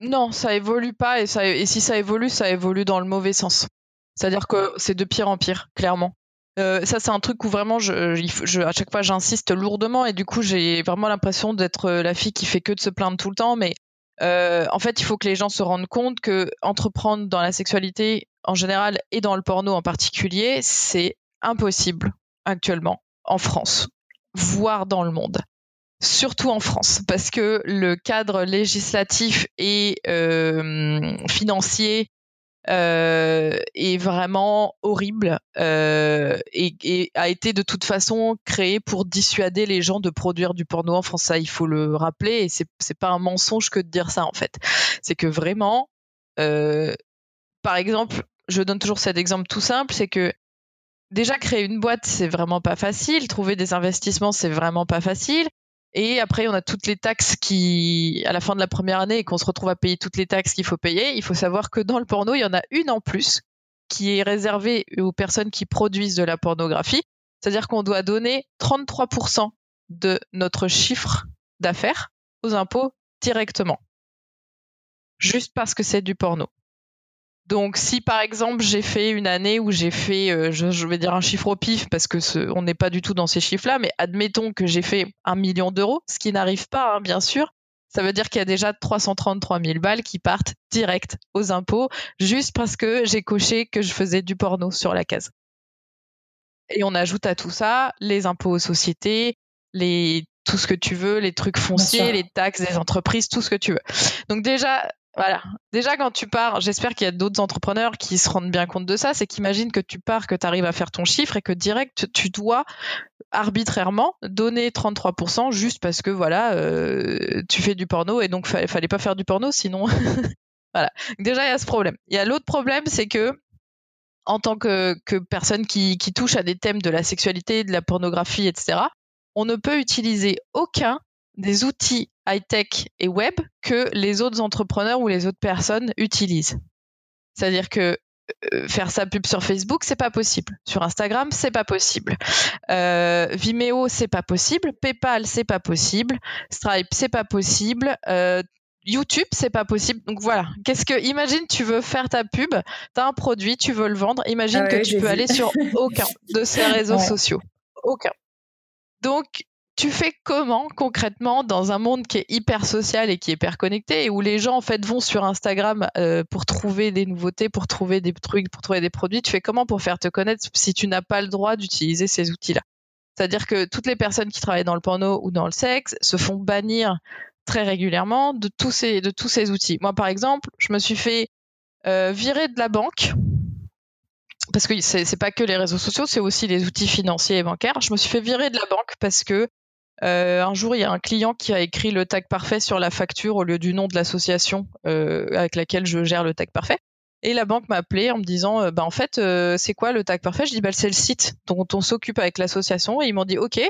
Non, ça évolue pas et, ça, et si ça évolue, ça évolue dans le mauvais sens. C'est-à-dire que c'est de pire en pire, clairement. Euh, ça, c'est un truc où vraiment, je, à chaque fois, j'insiste lourdement et du coup, j'ai vraiment l'impression d'être euh, la fille qui fait que de se plaindre tout le temps. Mais euh, en fait, il faut que les gens se rendent compte que entreprendre dans la sexualité en général et dans le porno en particulier, c'est impossible actuellement en France, voire dans le monde surtout en France, parce que le cadre législatif et financier est vraiment horrible euh, et, a été de toute façon créé pour dissuader les gens de produire du porno en France. Ça, il faut le rappeler et c'est c'est pas un mensonge que de dire ça en fait. C'est que vraiment, euh, par exemple, je donne toujours cet exemple tout simple, c'est que déjà créer une boîte, c'est vraiment pas facile. Trouver des investissements, c'est vraiment pas facile. Et après, on a toutes les taxes qui, à la fin de la première année, et qu'on se retrouve à payer toutes les taxes qu'il faut payer. Il faut savoir que dans le porno, il y en a une en plus qui est réservée aux personnes qui produisent de la pornographie. C'est-à-dire qu'on doit donner 33% de notre chiffre d'affaires aux impôts directement. Juste parce que c'est du porno. Donc, si par exemple j'ai fait une année où j'ai fait, euh, je, vais dire un chiffre au pif parce que on n'est pas du tout dans ces chiffres-là, mais admettons que j'ai fait un million d'euros, ce qui n'arrive pas, hein, bien sûr. Ça veut dire qu'il y a déjà 333 000 balles qui partent direct aux impôts juste parce que j'ai coché que je faisais du porno sur la case. Et on ajoute à tout ça les impôts aux sociétés, les tout ce que tu veux, les trucs fonciers, les taxes des entreprises, tout ce que tu veux. Donc déjà, voilà. Déjà, quand tu pars, j'espère qu'il y a d'autres entrepreneurs qui se rendent bien compte de ça, c'est qu'imagine que tu pars, que tu arrives à faire ton chiffre et que direct, tu dois arbitrairement donner 33% juste parce que voilà, euh, tu fais du porno et donc il fallait pas faire du porno sinon. voilà. Déjà, il y a ce problème. Il y a l'autre problème, c'est que en tant que, personne qui touche à des thèmes de la sexualité, de la pornographie, etc., on ne peut utiliser aucun des outils high-tech et web que les autres entrepreneurs ou les autres personnes utilisent. C'est-à-dire que euh, faire sa pub sur Facebook, c'est pas possible. Sur Instagram, c'est pas possible. Euh, Vimeo, c'est pas possible. PayPal, c'est pas possible. Stripe, c'est pas possible. Euh, YouTube, c'est pas possible. Donc voilà. Qu'est-ce que, imagine, tu veux faire ta pub, tu as un produit, tu veux le vendre. Imagine ah que tu peux aller sur aucun de ces réseaux sociaux. Aucun. Donc, tu fais comment concrètement dans un monde qui est hyper social et qui est hyper connecté et où les gens en fait vont sur Instagram euh, pour trouver des nouveautés, pour trouver des trucs, pour trouver des produits? Tu fais comment pour faire te connaître si tu n'as pas le droit d'utiliser ces outils-là? C'est-à-dire que toutes les personnes qui travaillent dans le porno ou dans le sexe se font bannir très régulièrement de tous ces de tous ces outils. Moi par exemple, je me suis fait euh, virer de la banque parce que c'est pas que les réseaux sociaux, c'est aussi les outils financiers et bancaires. Je me suis fait virer de la banque parce que euh, un jour, il y a un client qui a écrit le tag parfait sur la facture au lieu du nom de l'association euh, avec laquelle je gère le tag parfait. Et la banque m'a appelé en me disant, euh, bah en fait, c'est quoi le tag parfait? Je dis, bah c'est le site dont on s'occupe avec l'association. Et ils m'ont dit, ok.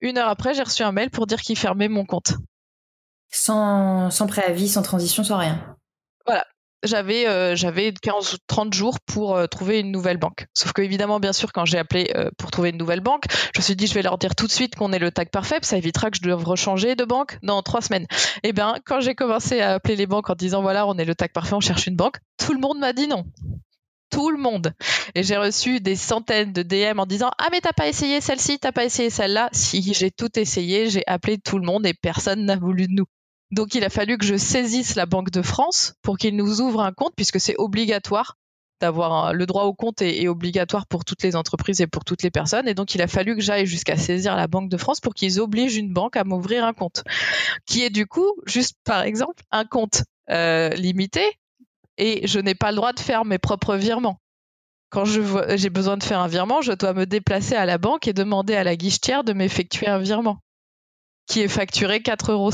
Une heure après, j'ai reçu un mail pour dire qu'ils fermaient mon compte. Sans, sans préavis, sans transition, sans rien. Voilà j'avais euh, j'avais 15 ou 30 jours pour euh, trouver une nouvelle banque. Sauf que évidemment, bien sûr, quand j'ai appelé euh, pour trouver une nouvelle banque, je me suis dit je vais leur dire tout de suite qu'on est le tag parfait, ça évitera que je doive rechanger de banque dans trois semaines. Eh bien, quand j'ai commencé à appeler les banques en disant voilà, on est le tag parfait, on cherche une banque, tout le monde m'a dit non. Tout le monde. Et j'ai reçu des centaines de DM en disant Ah, mais t'as pas essayé celle-ci, t'as pas essayé celle-là. Si, j'ai tout essayé, j'ai appelé tout le monde et personne n'a voulu de nous. Donc il a fallu que je saisisse la Banque de France pour qu'ils nous ouvrent un compte, puisque c'est obligatoire d'avoir le droit au compte est, obligatoire pour toutes les entreprises et pour toutes les personnes. Et donc il a fallu que j'aille jusqu'à saisir la Banque de France pour qu'ils obligent une banque à m'ouvrir un compte, qui est du coup juste par exemple un compte euh, limité. Et je n'ai pas le droit de faire mes propres virements quand j'ai besoin de faire un virement, je dois me déplacer à la banque et demander à la guichetière de m'effectuer un virement qui est facturé 4,50 euros.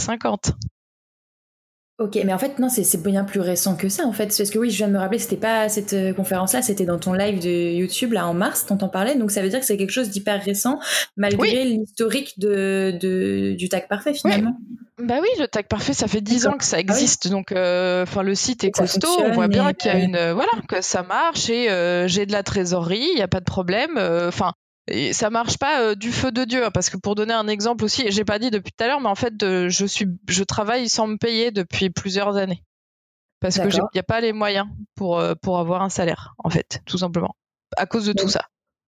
Ok, mais en fait, non, c'est bien plus récent que ça, en fait. Parce que oui, je viens de me rappeler, c'était pas cette euh, conférence-là, c'était dans ton live de YouTube, là, en mars, on parlais. Donc, ça veut dire que c'est quelque chose d'hyper récent, malgré l'historique de, du tag parfait, finalement. Bah oui, le tag parfait, ça fait 10 ans que ça ah existe. Donc, euh, enfin, le site est costaud. On voit bien qu'il y a une, voilà, que ça marche et euh, j'ai de la trésorerie, il n'y a pas de problème. Enfin, et ça marche pas euh, du feu de Dieu, hein, parce que pour donner un exemple aussi, j'ai pas dit depuis tout à l'heure, mais en fait, je suis, je travaille sans me payer depuis plusieurs années, parce que il n'y a pas les moyens pour euh, pour avoir un salaire, en fait, tout simplement, à cause de tout ça.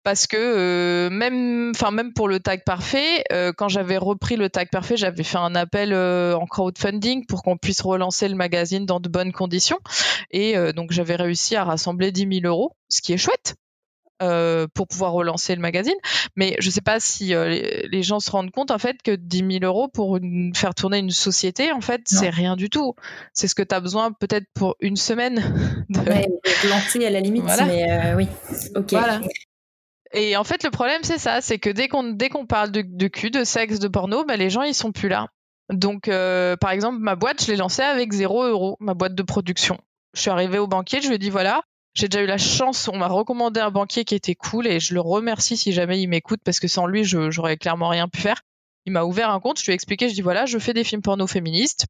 Parce que euh, même, enfin même pour le tag parfait, quand j'avais repris le tag parfait, j'avais fait un appel en crowdfunding pour qu'on puisse relancer le magazine dans de bonnes conditions, et donc j'avais réussi à rassembler 10 000 euros, ce qui est chouette euh, pour pouvoir relancer le magazine. Mais je ne sais pas si euh, les, gens se rendent compte en fait que 10 000 euros pour faire tourner une société, en fait, c'est rien du tout. C'est ce que tu as besoin peut-être pour une semaine. De... lancer à la limite, mais euh, oui. Ok. Voilà. Et en fait, le problème, c'est ça, c'est que dès qu'on dès qu'on parle de, cul, de sexe, de porno, bah, les gens, ils sont plus là. Donc, par exemple, ma boîte, je l'ai lancée avec 0 euros, ma boîte de production. Je suis arrivée au banquier, je lui ai dit voilà, J'ai déjà eu la chance, on m'a recommandé un banquier qui était cool et je le remercie si jamais il m'écoute parce que sans lui, j'aurais clairement rien pu faire. Il m'a ouvert un compte, je lui ai expliqué, je dis voilà, je fais des films porno féministes.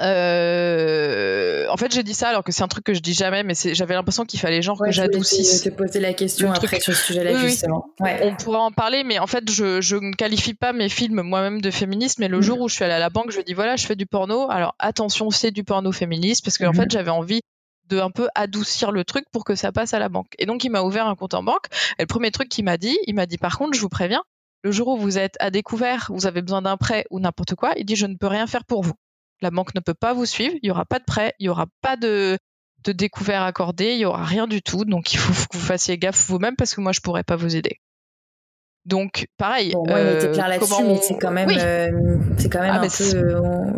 Euh, en fait, j'ai dit ça alors que c'est un truc que je dis jamais, mais j'avais l'impression qu'il fallait genre que j'adoucisse. te poser la question après sur ce sujet-là justement. On pourra en parler, mais en fait, je, je ne qualifie pas mes films moi-même de féministes. Mais le mm. jour où je suis allée à la banque, je dis voilà, je fais du porno. Alors attention, c'est du porno féministe parce qu'en en mm-hmm. fait, j'avais envie de un peu adoucir le truc pour que ça passe à la banque. Et donc, il m'a ouvert un compte en banque. Et le premier truc qu'il m'a dit, il m'a dit par contre, je vous préviens, le jour où vous êtes à découvert, vous avez besoin d'un prêt ou n'importe quoi, il dit je ne peux rien faire pour vous. La banque ne peut pas vous suivre, il n'y aura pas de prêt, il n'y aura pas de, de découvert accordé, il n'y aura rien du tout. Donc il faut que vous fassiez gaffe vous-même parce que moi je pourrais pas vous aider. Donc pareil. Bon, moi, il était clair euh, là-dessus, mais c'est quand même, euh, c'est quand même ah, un peu, euh,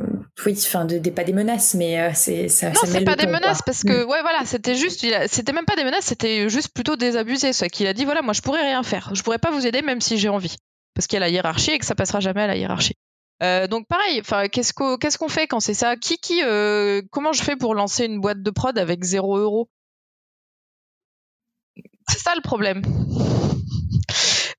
oui, enfin, de, pas des menaces, mais c'est ça. Non, c'est pas des menaces parce que, mm. ouais, voilà, c'était juste, c'était même pas des menaces, c'était juste plutôt désabusé. Ce qu'il a dit, voilà, moi, je pourrais rien faire, je pourrais pas vous aider même si j'ai envie, parce qu'il y a la hiérarchie et que ça passera jamais à la hiérarchie. Euh, donc pareil, enfin qu'est-ce qu'on fait quand c'est ça? Qui qui euh, comment je fais pour lancer une boîte de prod avec 0 euros? C'est ça le problème.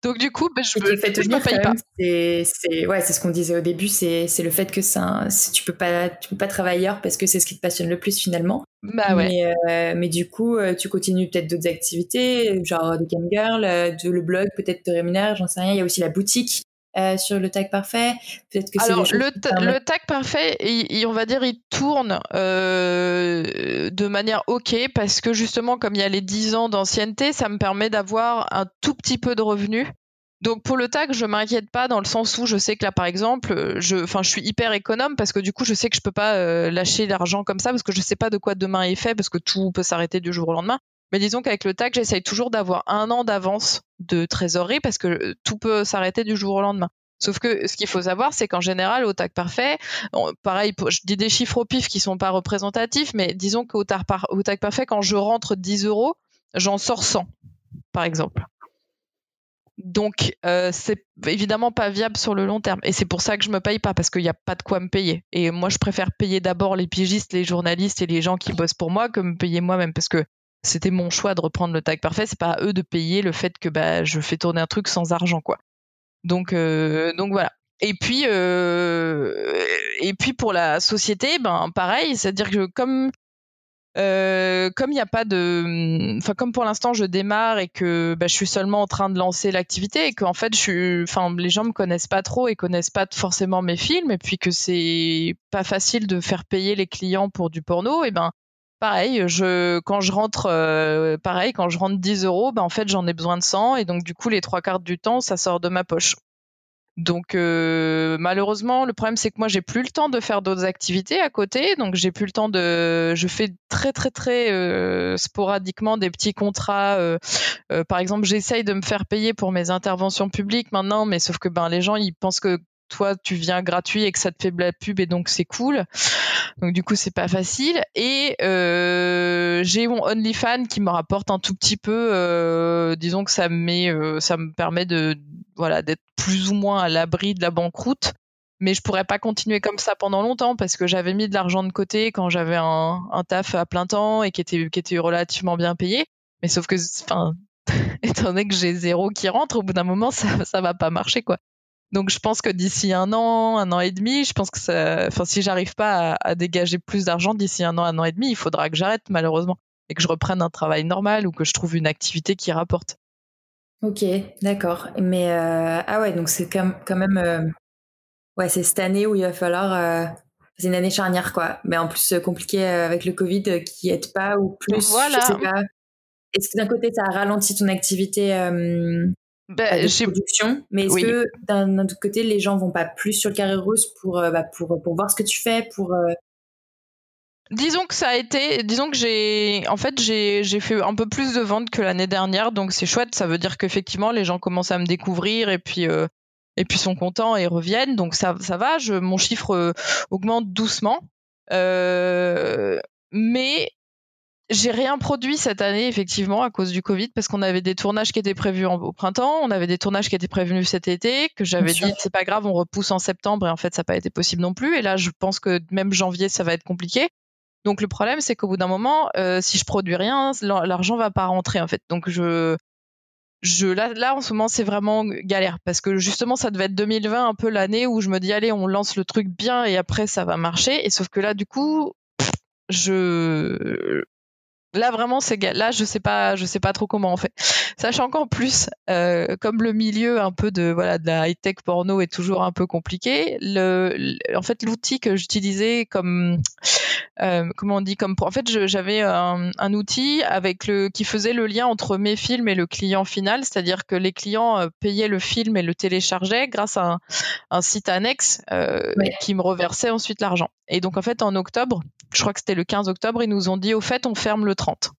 Donc du coup, ben, je, me, fait je me paye pas. C'est ouais, c'est ce qu'on disait au début, c'est le fait que ça, tu peux pas tu peux pas travailler ailleurs parce que c'est ce qui te passionne le plus finalement. Bah ouais. Mais, euh, mais du coup, tu continues peut-être d'autres activités, genre de cam girl, de le blog, peut-être te rémunère, j'en sais rien. Il y a aussi la boutique euh, sur le tag parfait Peut-être que Alors, le, le, tag parfait, on va dire, il tourne euh, de manière OK parce que justement, comme il y a les 10 ans d'ancienneté, ça me permet d'avoir un tout petit peu de revenus. Donc pour le tag, je m'inquiète pas dans le sens où je sais que là, par exemple, je, enfin, je suis hyper économe parce que du coup, je sais que je peux pas euh, lâcher l'argent comme ça parce que je sais pas de quoi demain est fait parce que tout peut s'arrêter du jour au lendemain. Mais disons qu'avec le tag, j'essaye toujours d'avoir un an d'avance de trésorerie parce que tout peut s'arrêter du jour au lendemain. Sauf que ce qu'il faut savoir, c'est qu'en général, au tag parfait, pareil, je dis des chiffres au pif qui sont pas représentatifs, mais disons qu'au tag, parfait, quand je rentre 10 euros, j'en sors 100, par exemple. Donc, euh, c'est évidemment pas viable sur le long terme. Et c'est pour ça que je me paye pas, parce qu'il n'y a pas de quoi me payer. Et moi, je préfère payer d'abord les pigistes, les journalistes et les gens qui bossent pour moi que me payer moi-même. Parce que c'était mon choix de reprendre le tag parfait. C'est pas à eux de payer le fait que bah, je fais tourner un truc sans argent, quoi. Donc, euh, donc voilà. Et puis, euh, et puis pour la société, ben pareil, c'est-à-dire que comme euh, comme il n'y a pas de, enfin comme pour l'instant je démarre et que bah, je suis seulement en train de lancer l'activité et qu'en fait je suis, enfin les gens me connaissent pas trop et connaissent pas forcément mes films et puis que c'est pas facile de faire payer les clients pour du porno, et ben pareil, je, quand je rentre, euh, pareil, quand je rentre 10 euros, ben, en fait, j'en ai besoin de 100 et donc, du coup, les trois quarts du temps, ça sort de ma poche. Donc euh, malheureusement, le problème c'est que moi j'ai plus le temps de faire d'autres activités à côté, donc j'ai plus le temps de. Je fais très très très euh, sporadiquement des petits contrats. par exemple, j'essaye de me faire payer pour mes interventions publiques maintenant, mais sauf que ben les gens ils pensent que toi tu viens gratuit et que ça te fait de la pub et donc c'est cool. Donc du coup c'est pas facile. Et euh, j'ai mon OnlyFans qui me rapporte un tout petit peu. Euh, disons que ça me euh, ça me permet de voilà d'être plus ou moins à l'abri de la banqueroute. Mais je pourrais pas continuer comme ça pendant longtemps parce que j'avais mis de l'argent de côté quand j'avais un, un, taf à plein temps et qui était qui était relativement bien payé. Mais sauf que, enfin, étant donné que j'ai zéro qui rentre, au bout d'un moment, ça, ça va pas marcher, quoi. Donc je pense que d'ici un an, un an et demi, je pense que ça, enfin si j'arrive pas à, dégager plus d'argent d'ici un an, un an et demi, il faudra que j'arrête malheureusement et que je reprenne un travail normal ou que je trouve une activité qui rapporte. Ok, d'accord. Mais euh, ah ouais, donc c'est quand, même euh, ouais, c'est cette année où il va falloir euh, c'est une année charnière quoi. Mais en plus compliqué avec le Covid qui aide pas ou plus. Voilà. Je sais pas. Est-ce que d'un côté ça a ralenti ton activité bah, j'ai production, mais est-ce que d'un autre côté, les gens vont pas plus sur le carré rose pour, euh, bah, pour, pour voir ce que tu fais, pour euh Disons que ça a été, disons que j'ai, en fait, j'ai, j'ai fait un peu plus de ventes que l'année dernière, donc c'est chouette. Ça veut dire qu'effectivement, les gens commencent à me découvrir et puis, euh, et puis sont contents et reviennent. Donc ça, ça va. Je, mon chiffre augmente doucement. mais j'ai rien produit cette année, effectivement, à cause du Covid, parce qu'on avait des tournages qui étaient prévus au printemps, on avait des tournages qui étaient prévenus cet été, que j'avais dit, c'est pas grave, on repousse en septembre, et en fait, ça n'a pas été possible non plus. Et là, je pense que même janvier, ça va être compliqué. Donc le problème, c'est qu'au bout d'un moment, si je produis rien, l'argent va pas rentrer en fait. Donc je je là, là en ce moment c'est vraiment galère parce que justement ça devait être 2020 un peu l'année où je me dis allez on lance le truc bien et après ça va marcher et sauf que là du coup je Là vraiment c'est là je sais pas je sais pas trop comment on fait. Sachant qu'en plus euh, comme le milieu un peu de voilà de la high tech porno est toujours un peu compliqué, le, en fait l'outil que j'utilisais comme euh, comment on dit comme pour en fait j'avais un, un, outil avec le qui faisait le lien entre mes films et le client final, c'est-à-dire que les clients euh, payaient le film et le téléchargeaient grâce à un, un site annexe euh, qui me reversait ensuite l'argent. Et donc en fait en octobre je crois que c'était le 15 octobre, ils nous ont dit au fait, on ferme le 30.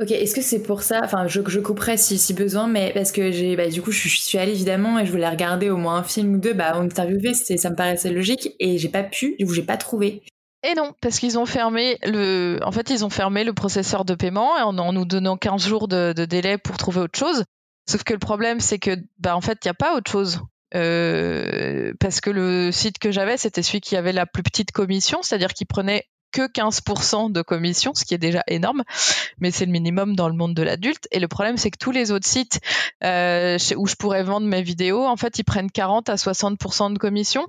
Ok, est-ce que c'est pour ça Enfin, je, je couperai si, si besoin, mais parce que j'ai, bah, du coup, je, suis allée évidemment et je voulais regarder au moins un film ou deux. Bah, on interviewait, ça me paraissait logique et j'ai pas pu, du coup, j'ai pas trouvé. Et non, parce qu'ils ont fermé le, en fait, ils ont fermé le processeur de paiement en, en nous donnant 15 jours de, de, délai pour trouver autre chose. Sauf que le problème, c'est que, bah, en fait, il n'y a pas autre chose. Euh, parce que le site que j'avais, c'était celui qui avait la plus petite commission, c'est-à-dire qui prenait que 15% de commission, ce qui est déjà énorme, mais c'est le minimum dans le monde de l'adulte. Et le problème, c'est que tous les autres sites euh, où je pourrais vendre mes vidéos, en fait, ils prennent 40 à 60% de commission.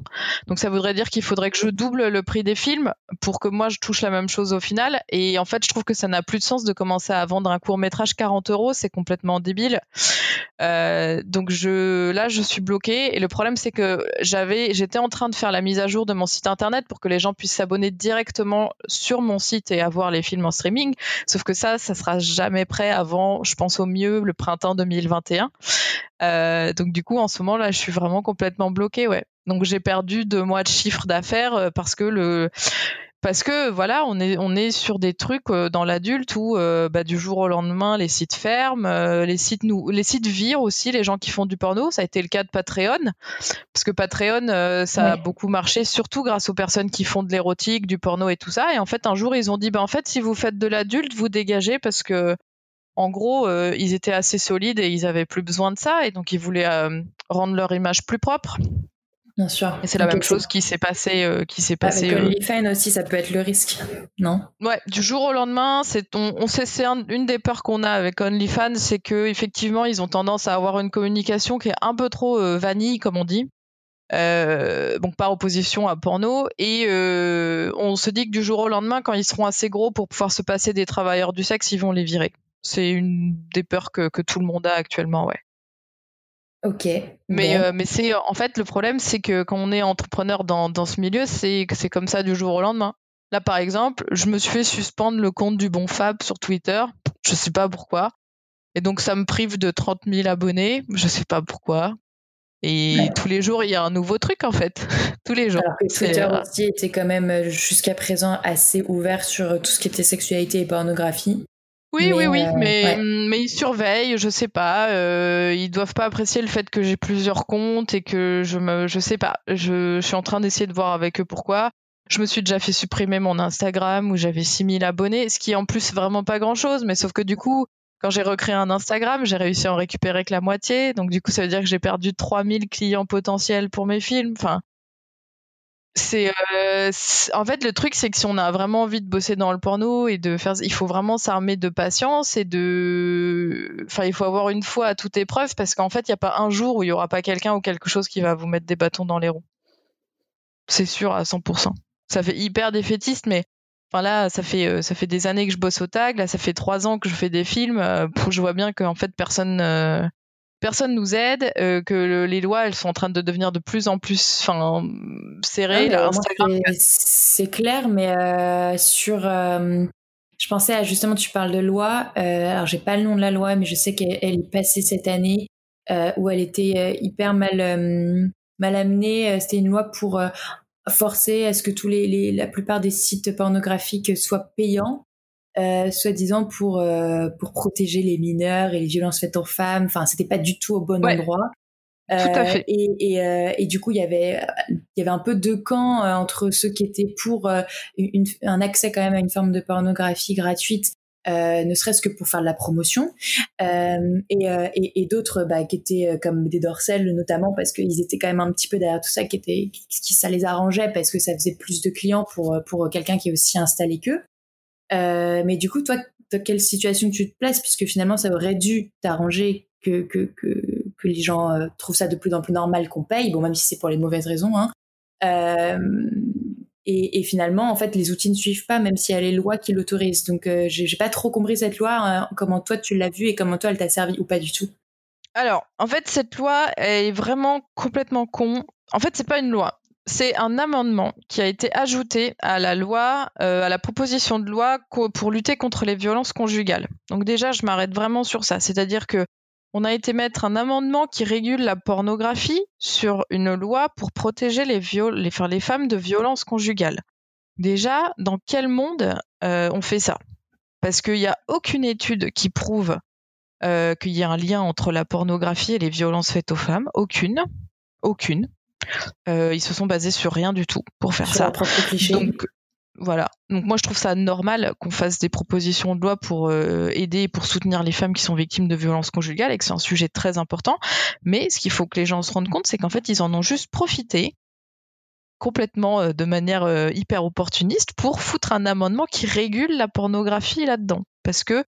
Donc ça voudrait dire qu'il faudrait que je double le prix des films pour que moi je touche la même chose au final. Et en fait, je trouve que ça n'a plus de sens de commencer à vendre un court métrage 40 euros, c'est complètement débile. Euh, donc je, là, je suis bloquée. Et le problème, c'est que j'avais, j'étais en train de faire la mise à jour de mon site internet pour que les gens puissent s'abonner directement sur mon site et avoir les films en streaming. Sauf que ça, ça sera jamais prêt avant, je pense au mieux, le printemps 2021. Euh, donc du coup, en ce moment là, je suis vraiment complètement bloquée, ouais. Donc j'ai perdu deux mois de chiffre d'affaires euh, parce que le parce que voilà, on est on est sur des trucs euh, dans l'adulte où euh, bah, du jour au lendemain les sites ferment, euh, les sites nous les sites virent aussi les gens qui font du porno. Ça a été le cas de Patreon parce que Patreon ça a beaucoup marché surtout grâce aux personnes qui font de l'érotique, du porno et tout ça. Et en fait un jour ils ont dit bah en fait si vous faites de l'adulte vous dégagez parce que en gros, ils étaient assez solides et ils avaient plus besoin de ça, et donc ils voulaient rendre leur image plus propre. Bien sûr. Et c'est la même chose qui s'est passé, euh, qui s'est passé. Avec euh, OnlyFans aussi, ça peut être le risque, non? Ouais, du jour au lendemain, c'est on, on sait c'est une des peurs qu'on a avec OnlyFans, c'est que effectivement ils ont tendance à avoir une communication qui est un peu trop euh, vanille, comme on dit. Euh, donc par opposition à porno et on se dit que du jour au lendemain quand ils seront assez gros pour pouvoir se passer des travailleurs du sexe ils vont les virer c'est une des peurs que, que tout le monde a actuellement ouais Ok. Mais, euh, mais c'est en fait le problème, c'est que quand on est entrepreneur dans, dans ce milieu, c'est que c'est comme ça du jour au lendemain. Là, par exemple, je me suis fait suspendre le compte du Bon Fab sur Twitter. Je sais pas pourquoi. Et donc, ça me prive de 30 000 abonnés. Je sais pas pourquoi. Et tous les jours, il y a un nouveau truc, en fait. tous les jours. Alors que Twitter euh, aussi était quand même, euh, jusqu'à présent, assez ouvert sur tout ce qui était sexualité et pornographie. Oui, oui, oui, euh, mais, mais ils surveillent, je sais pas. Euh, ils doivent pas apprécier le fait que j'ai plusieurs comptes et que je me, je sais pas. Je, je suis en train d'essayer de voir avec eux pourquoi. Je me suis déjà fait supprimer mon Instagram où j'avais 6000 abonnés, ce qui est en plus vraiment pas grand chose, mais sauf que du coup, quand j'ai recréé un Instagram, j'ai réussi à en récupérer que la moitié. Donc du coup, ça veut dire que j'ai perdu 3000 clients potentiels pour mes films. Enfin, euh, c'est en fait le truc c'est que si on a vraiment envie de bosser dans le porno et de faire il faut vraiment s'armer de patience et de enfin il faut avoir une foi à toute épreuve parce qu'en fait il n'y a pas un jour où il y aura pas quelqu'un ou quelque chose qui va vous mettre des bâtons dans les roues. C'est sûr à 100% ça fait hyper défaitiste mais enfin là ça fait euh, ça fait des années que je bosse au tag là ça fait trois ans que je fais des films euh, je vois bien qu'en fait personne personne nous aide, euh, que les lois elles sont en train de devenir de plus en plus enfin serrées. Ah, c'est clair, mais euh, sur euh, je pensais à justement tu parles de loi. alors j'ai pas le nom de la loi, mais je sais qu'elle est passée cette année où elle était hyper mal mal amenée. C'était une loi pour forcer à ce que tous les, la plupart des sites pornographiques soient payants euh, soi-disant pour euh, pour protéger les mineurs et les violences faites aux femmes. Enfin, c'était pas du tout au bon endroit. Tout à euh, fait. Et, et, et, du coup, il y avait il y avait un peu deux camps entre ceux qui étaient pour une, un accès quand même à une forme de pornographie gratuite ne serait-ce que pour faire de la promotion, et, et, d'autres bah, qui étaient comme des dorsales notamment parce qu'ils étaient quand même un petit peu derrière tout ça, qui était, qui, ça les arrangeait parce que ça faisait plus de clients pour pour quelqu'un qui est aussi installé qu'eux. Mais du coup, toi, dans quelle situation tu te places, puisque finalement, ça aurait dû t'arranger que, que, que, les gens euh, trouvent ça de plus en plus normal qu'on paye, bon, même si c'est pour les mauvaises raisons. Hein. Euh, et, et, finalement, en fait, les outils ne suivent pas, même s'il y a les lois qui l'autorisent. Donc, euh, j'ai pas trop compris cette loi, hein, comment toi tu l'as vue et comment toi elle t'a servi ou pas du tout? Alors, en fait, cette loi est vraiment complètement con. En fait, c'est pas une loi c'est un amendement qui a été ajouté à la loi, euh, à la proposition de loi pour lutter contre les violences conjugales. Donc déjà, je m'arrête vraiment sur ça, c'est-à-dire que on a été mettre un amendement qui régule la pornographie sur une loi pour protéger les, femmes de violences conjugales. Déjà, dans quel monde euh, on fait ça? Parce qu'il n'y a aucune étude qui prouve euh, qu'il y a un lien entre la pornographie et les violences faites aux femmes. Aucune. Aucune. Euh, ils se sont basés sur rien du tout pour faire ça. Donc voilà. Donc moi je trouve ça normal qu'on fasse des propositions de loi pour euh, aider et pour soutenir les femmes qui sont victimes de violences conjugales et que c'est un sujet très important. Mais ce qu'il faut que les gens se rendent compte, c'est qu'en fait ils en ont juste profité complètement euh, de manière hyper opportuniste pour foutre un amendement qui régule la pornographie là-dedans. Parce que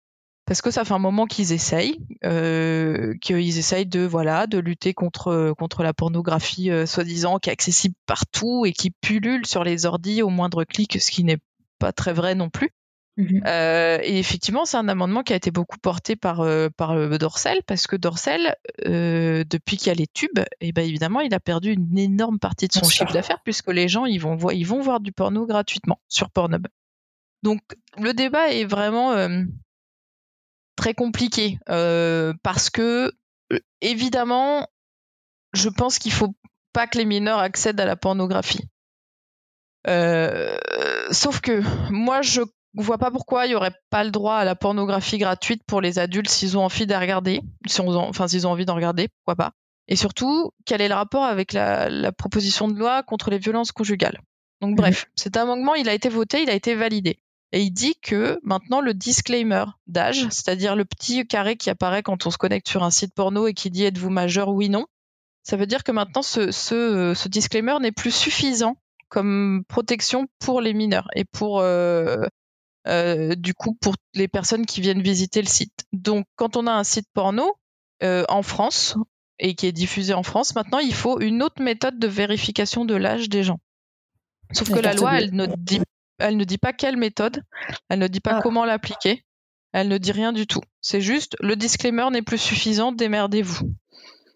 parce que ça fait un moment qu'ils essayent, euh, qu'ils essayent de voilà de lutter contre contre la pornographie euh, soi-disant qui est accessible partout et qui pullule sur les ordis au moindre clic, ce qui n'est pas très vrai non plus. Mmh euh, et effectivement, c'est un amendement qui a été beaucoup porté par euh, par Dorsel parce que Dorsel, euh, depuis qu'il y a les tubes, et eh ben évidemment, il a perdu une énorme partie de son chiffre d'affaires puisque les gens ils vont voir ils vont voir du porno gratuitement sur Pornhub. Donc le débat est vraiment très compliqué euh, parce que euh, évidemment, je pense qu'il faut pas que les mineurs accèdent à la pornographie. Euh, sauf que moi, je vois pas pourquoi il y aurait pas le droit à la pornographie gratuite pour les adultes s'ils ont envie de regarder, si on, enfin s'ils ont envie d'en regarder, pourquoi pas. Et surtout, quel est le rapport avec la, la proposition de loi contre les violences conjugales? Donc mmh bref, cet amendement, il a été voté, il a été validé. Et il dit que maintenant le disclaimer d'âge, c'est-à-dire le petit carré qui apparaît quand on se connecte sur un site porno et qui dit êtes-vous majeur? oui non, ça veut dire que maintenant ce, ce, ce disclaimer n'est plus suffisant comme protection pour les mineurs et pour euh, euh, du coup pour les personnes qui viennent visiter le site. Donc quand on a un site porno euh, en France et qui est diffusé en France, maintenant il faut une autre méthode de vérification de l'âge des gens. Sauf que la loi, elle ne dit elle ne dit pas quelle méthode, elle ne dit pas ah. comment l'appliquer, elle ne dit rien du tout. C'est juste le disclaimer n'est plus suffisant, démerdez-vous.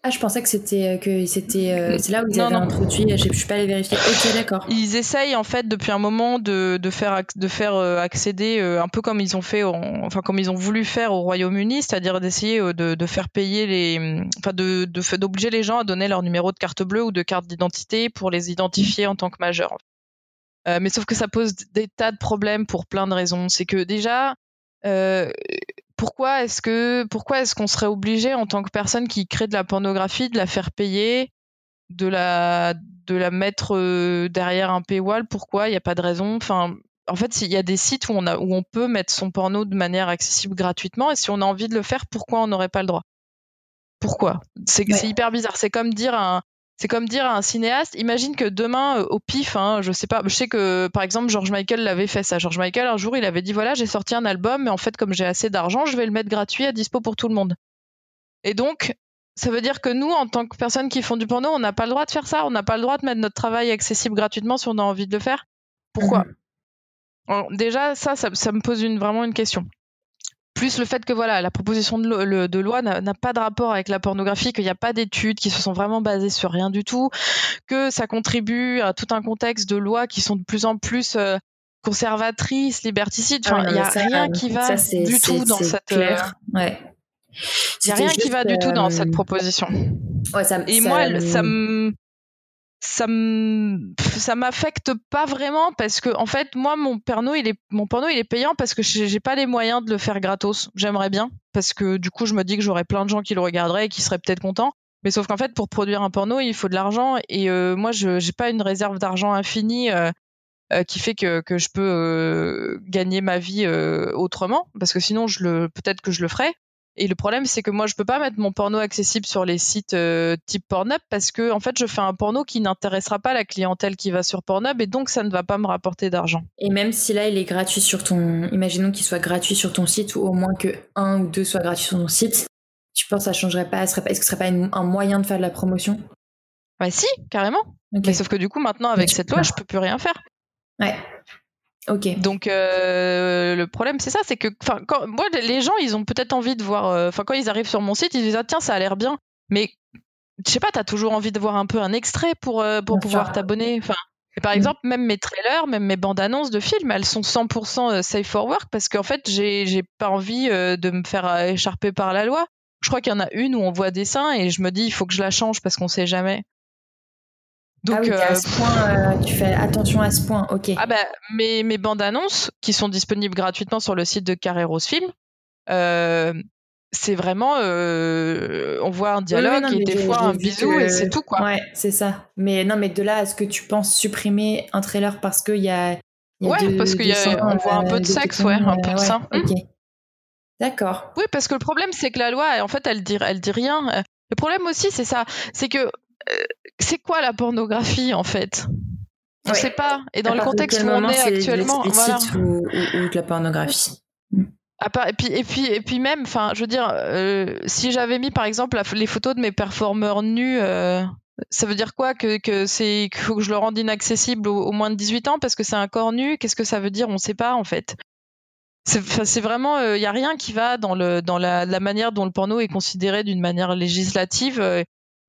Ah, je pensais que c'était euh, que c'était euh, c'est là où ils avaient introduit. Je, ne suis pas allée vérifier. Ok, d'accord. Ils essayent en fait depuis un moment de, de faire de faire euh, accéder un peu comme ils ont fait, enfin comme ils ont voulu faire au Royaume-Uni, c'est-à-dire d'essayer de, de, faire payer les, enfin de d'obliger les gens à donner leur numéro de carte bleue ou de carte d'identité pour les identifier en tant que majeurs. Euh, mais sauf que ça pose des tas de problèmes pour plein de raisons. C'est que déjà, euh, pourquoi est-ce que pourquoi est-ce qu'on serait obligé en tant que personne qui crée de la pornographie de la faire payer, de la de la mettre euh, derrière un paywall? Pourquoi? Il n'y a pas de raison. Enfin, en fait, il y a des sites où on a où on peut mettre son porno de manière accessible gratuitement et si on a envie de le faire, pourquoi on n'aurait pas le droit? Pourquoi? C'est hyper bizarre. C'est comme dire un c'est comme dire à un cinéaste, imagine que demain, euh, au pif, hein, je sais pas, je sais que par exemple George Michael l'avait fait ça. George Michael, un jour, il avait dit voilà, j'ai sorti un album, mais en fait, comme j'ai assez d'argent, je vais le mettre gratuit à dispo pour tout le monde. Et donc, ça veut dire que nous, en tant que personnes qui font du porno, on n'a pas le droit de faire ça, on n'a pas le droit de mettre notre travail accessible gratuitement si on a envie de le faire. Pourquoi? Mhm. Déjà, ça, ça, ça, me pose une, vraiment une question plus le fait que voilà, la proposition de, loi n'a pas de rapport avec la pornographie, qu'il n'y a pas d'études qui se sont vraiment basées sur rien du tout, que ça contribue à tout un contexte de lois qui sont de plus en plus euh, conservatrices, liberticides. Enfin, il n'y a rien qui va du tout dans cette. Ouais. Il n'y a rien qui va du tout dans cette proposition. Ouais, ça, Et moi, ça me ça m'affecte pas vraiment parce que en fait moi mon porno il est mon porno il est payant parce que j'ai pas les moyens de le faire gratos j'aimerais bien parce que du coup je me dis que j'aurais plein de gens qui le regarderaient et qui seraient peut-être contents mais sauf qu'en fait pour produire un porno il faut de l'argent et euh, moi je j'ai pas une réserve d'argent infinie euh, qui fait que, que je peux gagner ma vie autrement, parce que sinon, je le, peut-être que je le ferais. Et le problème, c'est que moi, je peux pas mettre mon porno accessible sur les sites euh, type Pornhub parce que, en fait, je fais un porno qui n'intéressera pas la clientèle qui va sur Pornhub et donc ça ne va pas me rapporter d'argent. Et même si là, il est gratuit sur ton, imaginons qu'il soit gratuit sur ton site ou au moins que un ou deux soient gratuits sur ton site, tu penses que ça changerait pas Est-ce que ce serait pas un moyen de faire de la promotion? Bah si, carrément. Mais sauf que du coup, maintenant, avec cette loi, je peux plus rien faire. Ouais. Donc euh, le problème c'est ça, c'est que quand moi les gens ils ont peut-être envie de voir, euh, enfin quand ils arrivent sur mon site ils disent ah tiens ça a l'air bien, mais je sais pas t'as toujours envie de voir un peu un extrait pour euh, pour pouvoir t'abonner. Enfin par mm. exemple même mes trailers, même mes bandes annonces de films elles sont 100% safe for work parce qu'en fait j'ai j'ai pas envie de me faire écharper par la loi. Je crois qu'il y en a une où on voit des seins et je me dis il faut que je la change parce qu'on sait jamais. Donc, ah oui, à euh, ce point, euh, tu fais attention à ce point, ok. Ah bah, mes, mes bandes annonces qui sont disponibles gratuitement sur le site de Carreros Film, euh, c'est vraiment, on voit un dialogue et des fois un bisou et c'est tout quoi. Ouais, c'est ça. Mais non, mais de là à ce que tu penses supprimer un trailer parce qu'il y a, y a ouais, parce qu'on voit un peu de sexe, ouais, un peu de ça. Ok. D'accord. Oui, parce que le problème c'est que la loi, en fait, elle dit, elle dit rien. Le problème aussi, c'est ça, c'est que c'est quoi la pornographie en fait? On ne sait pas. Et dans le contexte où on est, actuellement, voilà. Ou, ou, de la pornographie? et puis et puis et puis même, enfin, je veux dire, euh, si j'avais mis par exemple les photos de mes performeurs nus. Euh, ça veut dire quoi? Que, que c'est qu'il faut que je le rende inaccessible au, moins de 18 ans parce que c'est un corps nu? Qu'est-ce que ça veut dire? On ne sait pas en fait. C'est vraiment, il euh, n'y a rien qui va dans, le, dans la, la, manière dont le porno est considéré d'une manière législative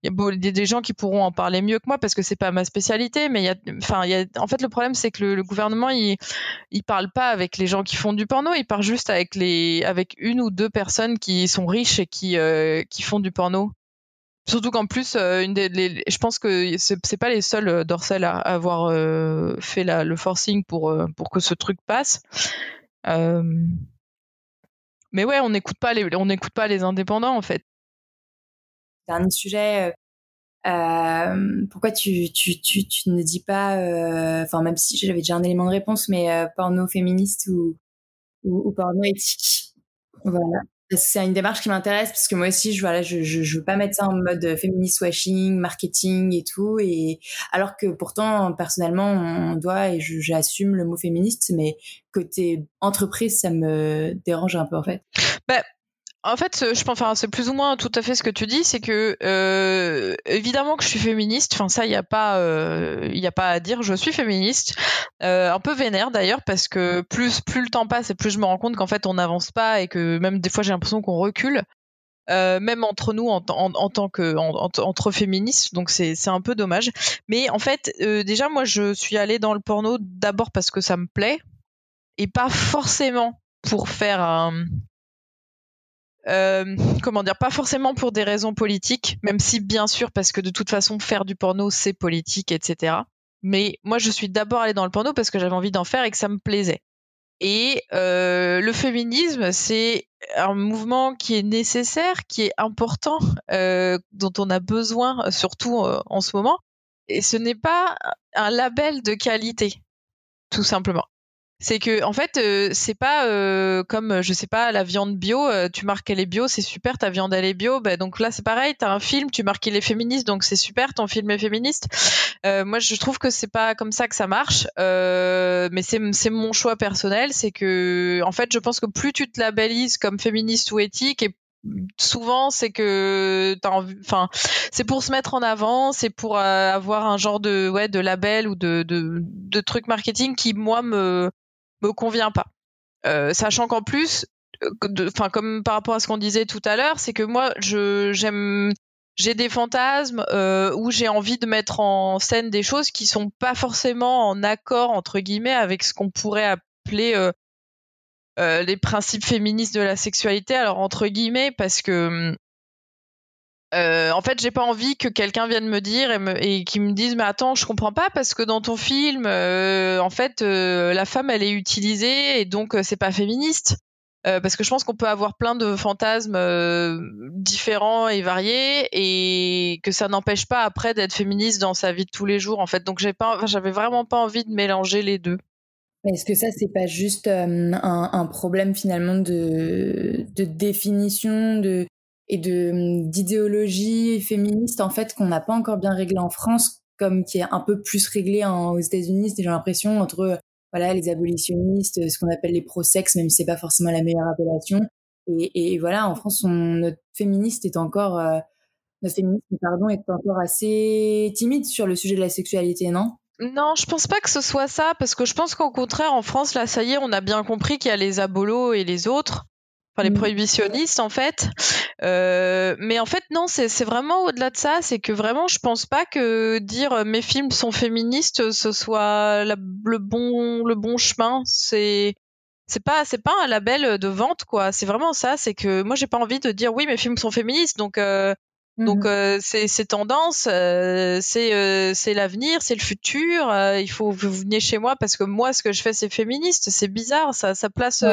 il y a des gens qui pourront en parler mieux que moi parce que c'est pas ma spécialité mais il y a enfin il y a en fait le problème c'est que le, gouvernement il il parle pas avec les gens qui font du porno il parle juste avec les avec une ou deux personnes qui sont riches et qui euh, qui font du porno. Surtout qu'en plus euh, une des je pense que c'est pas les seuls euh, dorsales à avoir fait la, le forcing pour pour que ce truc passe. Mais ouais on n'écoute pas les on n'écoute pas les indépendants en fait dernier sujet, euh, euh, pourquoi tu, tu, tu, tu, ne dis pas, euh, enfin même si j'avais déjà un élément de réponse, mais porno féministe ou, ou, porno éthique. Voilà. C'est une démarche qui m'intéresse parce que moi aussi, je voilà, je, je, je veux pas mettre ça en mode féministe washing, marketing et tout. Et alors que pourtant, personnellement, on doit et j'assume le mot féministe, mais côté entreprise, ça me dérange un peu en fait. Bah, en fait, je pense, enfin, c'est plus ou moins tout à fait ce que tu dis, c'est que euh, évidemment que je suis féministe. Enfin, ça, il n'y a pas, il euh, a pas à dire. Je suis féministe, euh, un peu vénère d'ailleurs, parce que plus plus le temps passe et plus je me rends compte qu'en fait on n'avance pas et que même des fois j'ai l'impression qu'on recule. même entre nous en, tant que entre féministes donc c'est un peu dommage mais en fait déjà moi je suis allée dans le porno d'abord parce que ça me plaît et pas forcément pour faire un, euh, comment dire, pas forcément pour des raisons politiques, même si bien sûr, parce que de toute façon, faire du porno, c'est politique, etc. Mais moi, je suis d'abord allée dans le porno parce que j'avais envie d'en faire et que ça me plaisait. Et euh, le féminisme, c'est un mouvement qui est nécessaire, qui est important, euh, dont on a besoin, surtout en ce moment. Et ce n'est pas un label de qualité, tout simplement c'est que en fait euh, c'est pas euh, comme je sais pas la viande bio euh, tu marques qu'elle est bio c'est super ta viande elle est bio. Bah, donc là c'est pareil t'as un film tu marques qu'il est féministe donc c'est super ton film est féministe. Moi je trouve que c'est pas comme ça que ça marche mais c'est mon choix personnel c'est que en fait je pense que plus tu te labellises comme féministe ou éthique et souvent c'est que enfin c'est pour se mettre en avant c'est pour avoir un genre de ouais de label ou de de, de truc marketing qui moi me me convient pas. Euh, sachant qu'en plus, euh, enfin comme par rapport à ce qu'on disait tout à l'heure, c'est que moi je j'aime j'ai des fantasmes euh, où j'ai envie de mettre en scène des choses qui sont pas forcément en accord entre guillemets avec ce qu'on pourrait appeler euh, euh les principes féministes de la sexualité. Alors entre guillemets parce que hum, euh, en fait, j'ai pas envie que quelqu'un vienne me dire et, me, qui me dise mais attends, je comprends pas parce que dans ton film, euh, en fait, euh, la femme elle est utilisée et donc c'est pas féministe. Parce que je pense qu'on peut avoir plein de fantasmes différents et variés et que ça n'empêche pas après d'être féministe dans sa vie de tous les jours en fait. Donc j'ai pas, j'avais vraiment pas envie de mélanger les deux. Est-ce que ça c'est pas juste un, un, problème finalement de, de définition de et de d'idéologie féministe en fait qu'on n'a pas encore bien réglé en France comme qui est un peu plus réglé aux États-Unis j'ai l'impression entre voilà, les abolitionnistes, ce qu'on appelle les pro-sex, même si c'est pas forcément la meilleure appellation. Et, voilà, en France, notre féministe est encore, euh, notre féministe, pardon, est encore assez timide sur le sujet de la sexualité, non? Non, je pense pas que ce soit ça, parce que je pense qu'au contraire, en France, là, ça y est, on a bien compris qu'il y a les abolos et les autres les mmh. prohibitionnistes en fait. Euh, mais en fait non, c'est vraiment au-delà de ça, c'est que vraiment je pense pas que dire euh, mes films sont féministes ce soit le bon le bon chemin. C'est c'est pas c'est pas un label de vente quoi. C'est vraiment ça, c'est que moi j'ai pas envie de dire oui mes films sont féministes donc euh, donc mmh. c'est tendance, c'est c'est l'avenir, c'est le futur. il faut vous venir chez moi parce que moi ce que je fais c'est féministe. C'est bizarre, ça ça place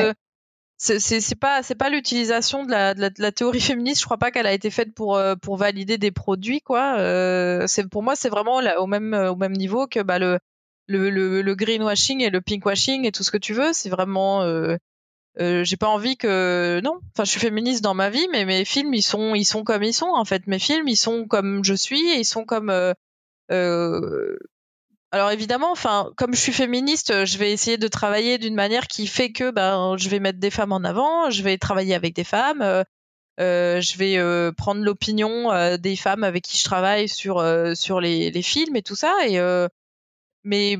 c'est pas c'est pas l'utilisation de la, de la, théorie féministe. Je crois pas qu'elle a été faite pour euh, pour valider des produits quoi. Euh, c'est pour moi c'est vraiment au même euh, au même niveau que bah le le, le, greenwashing et le pinkwashing et tout ce que tu veux. C'est vraiment euh, j'ai pas envie que non. Enfin je suis féministe dans ma vie mais mes films ils sont ils sont comme ils sont en fait. Mes films ils sont comme je suis et ils sont comme alors évidemment, enfin, comme je suis féministe, euh, je vais essayer de travailler d'une manière qui fait que ben, je vais mettre des femmes en avant, je vais travailler avec des femmes, euh, euh je vais euh, prendre l'opinion des femmes avec qui je travaille sur sur les, les, films et tout ça. Et mais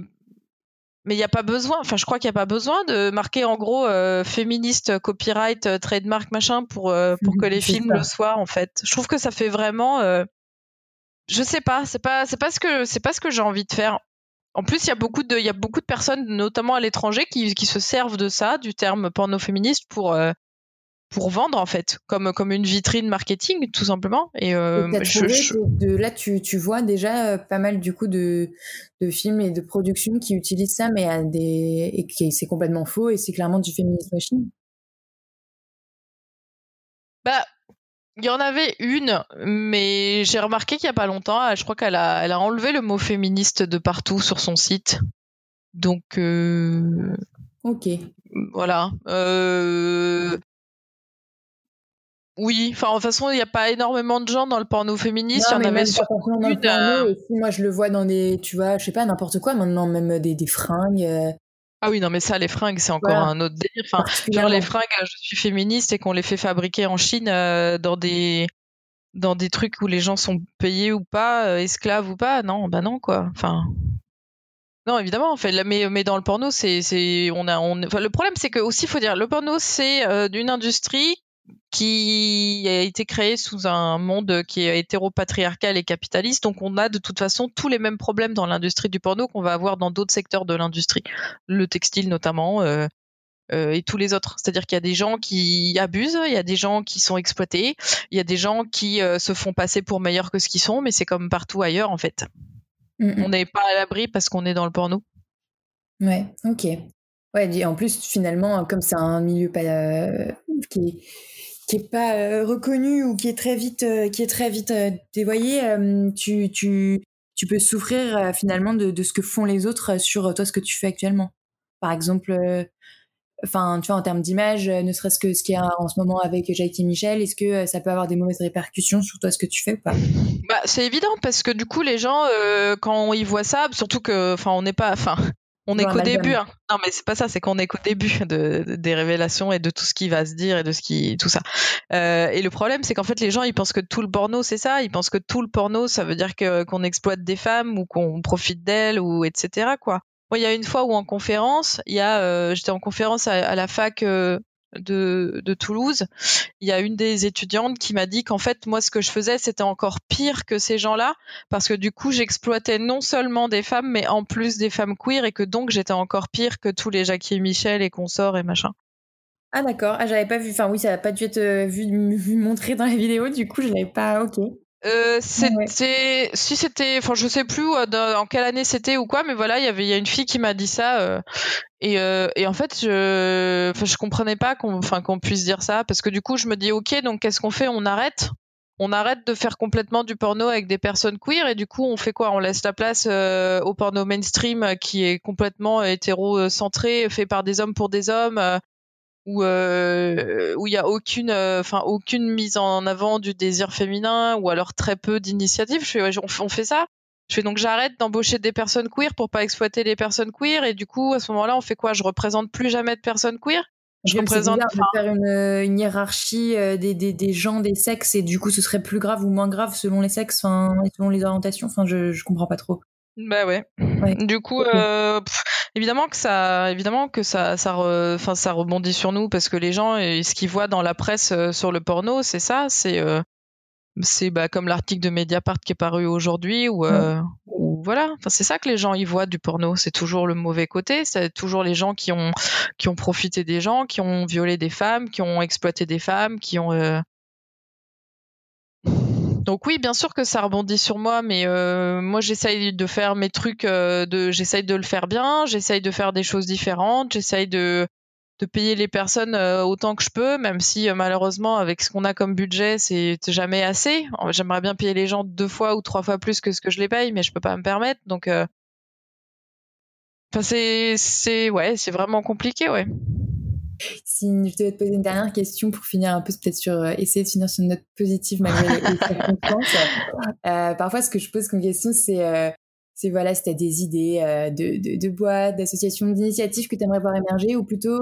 mais il n'y a pas besoin. Enfin, je crois qu'il n'y a pas besoin de marquer en gros féministe, copyright, trademark, machin pour pour que les films le soient en fait. Je trouve que ça fait vraiment je sais pas, c'est pas c'est pas ce que c'est pas ce que j'ai envie de faire. En plus, il y a beaucoup de, il y a beaucoup de personnes, notamment à l'étranger, qui, qui, se servent de ça, du terme porno féministe, pour euh, pour vendre en fait, comme comme une vitrine marketing, tout simplement. Et, euh, de là, tu, tu vois déjà euh, pas mal du coup de de films et de productions qui utilisent ça, mais à des et qui c'est complètement faux et c'est clairement du féminisme machine. Bah, il y en avait une, mais j'ai remarqué qu'il n'y a pas longtemps, je crois qu'elle a, elle a enlevé le mot féministe de partout sur son site. Donc. Euh... Ok. Voilà. Euh... Oui, enfin, de toute façon, il n'y a pas énormément de gens dans le porno féministe. il y en avait sur porno, moi, je le vois dans des, tu vois, je sais pas, n'importe quoi, maintenant, même des, des fringues. Euh, ah oui, non, mais ça, les fringues, c'est encore un autre délire. Enfin, genre les fringues, euh, je suis féministe et qu'on les fait fabriquer en Chine euh, dans des dans des trucs où les gens sont payés ou pas, euh, esclaves ou pas. Non, bah non, quoi. Enfin. Non, évidemment, en fait, mais, mais dans le porno, c'est, c'est, on a, on, enfin, le problème, c'est que aussi, faut dire, le porno, c'est une industrie qui a été créé sous un monde qui est hétéropatriarcal et capitaliste. Donc on a de toute façon tous les mêmes problèmes dans l'industrie du porno qu'on va avoir dans d'autres secteurs de l'industrie, le textile notamment. Euh, euh, et tous les autres. C'est-à-dire qu'il y a des gens qui abusent, il y a des gens qui sont exploités, il y a des gens qui euh, se font passer pour meilleurs que ce qu'ils sont, mais c'est comme partout ailleurs en fait. On n'est pas à l'abri parce qu'on est dans le porno. Ouais, ok. Ouais, et en plus, finalement, comme c'est un milieu pas, qui, qui est pas euh, reconnu ou qui est très vite euh, qui est très vite euh, dévoyé tu, tu tu peux souffrir finalement de, ce que font les autres sur toi ce que tu fais actuellement. Par exemple enfin tu vois en termes d'image ne serait-ce que ce qu'il y a en ce moment avec et Michel est-ce que ça peut avoir des mauvaises répercussions sur toi ce que tu fais ou pas? Bah c'est évident parce que du coup les gens quand ils voient ça surtout que enfin on n'est pas enfin on est qu'au début. Hein. Non, mais c'est pas ça, c'est qu'on est qu'au début de, des révélations et de tout ce qui va se dire et de ce qui, tout ça. Euh, et le problème, c'est qu'en fait, les gens, ils pensent que tout le porno, c'est ça. Ils pensent que tout le porno, ça veut dire que qu'on exploite des femmes ou qu'on profite d'elles ou etc. Quoi. Moi, il y a une fois où en conférence, il y a, euh, j'étais en conférence à, la fac euh, de, Toulouse, il y a une des étudiantes qui m'a dit qu'en fait, moi, ce que je faisais, c'était encore pire que ces gens-là, parce que du coup, j'exploitais non seulement des femmes, mais en plus des femmes queer, et que donc j'étais encore pire que tous les Jackie et Michel et consorts et machin. Ah d'accord, ah, j'avais pas vu, enfin oui, ça n'a pas dû être euh, vu, vu, montré dans la vidéo, du coup, je l'avais pas, ok. Euh, c'était si c'était enfin je sais plus en quelle année c'était ou quoi mais voilà il y avait il y a une fille qui m'a dit ça euh, et, et en fait je enfin je comprenais pas qu'on enfin qu'on puisse dire ça parce que du coup je me dis ok donc qu'est-ce qu'on fait? On arrête? On arrête de faire complètement du porno avec des personnes queer et du coup on fait quoi? On laisse la place au porno mainstream qui est complètement hétéro-centré, fait par des hommes pour des hommes, où euh, où il y a aucune euh, enfin aucune mise en avant du désir féminin ou alors très peu d'initiatives. Je fais on, fait ça. Je fais donc j'arrête d'embaucher des personnes queer pour pas exploiter les personnes queer et du coup à ce moment-là on fait quoi? Je représente plus jamais de personnes queer? Je représente de faire une, une hiérarchie euh, des, des, des, gens des sexes et du coup ce serait plus grave ou moins grave selon les sexes enfin selon les orientations? Enfin je je comprends pas trop bah ouais. Du coup, euh, évidemment que ça, évidemment que ça, ça, enfin ça rebondit sur nous parce que les gens, ce qu'ils voient dans la presse euh, sur le porno, c'est ça, c'est, euh, c'est bah, comme l'article de Mediapart qui est paru aujourd'hui ou voilà, enfin c'est ça que les gens y voient du porno, c'est toujours le mauvais côté, c'est toujours les gens qui ont, qui ont profité des gens, qui ont violé des femmes, qui ont exploité des femmes, qui ont donc oui, bien sûr que ça rebondit sur moi, mais euh, moi j'essaye de faire mes trucs, euh, de, j'essaye de le faire bien, j'essaye de faire des choses différentes, j'essaye de, payer les personnes euh, autant que je peux, même si malheureusement avec ce qu'on a comme budget, c'est jamais assez. J'aimerais bien payer les gens deux fois ou trois fois plus que ce que je les paye, mais je peux pas me permettre. Donc, enfin c'est, c'est ouais, c'est vraiment compliqué, ouais. Si je devais te poser une dernière question pour finir un peu peut-être sur euh, essayer de finir sur une note positive malgré les, circonstances. Euh, parfois, ce que je pose comme question, c'est euh, c'est voilà, si tu as des idées de, de, de boîtes, d'associations, d'initiatives que tu aimerais voir émerger, ou plutôt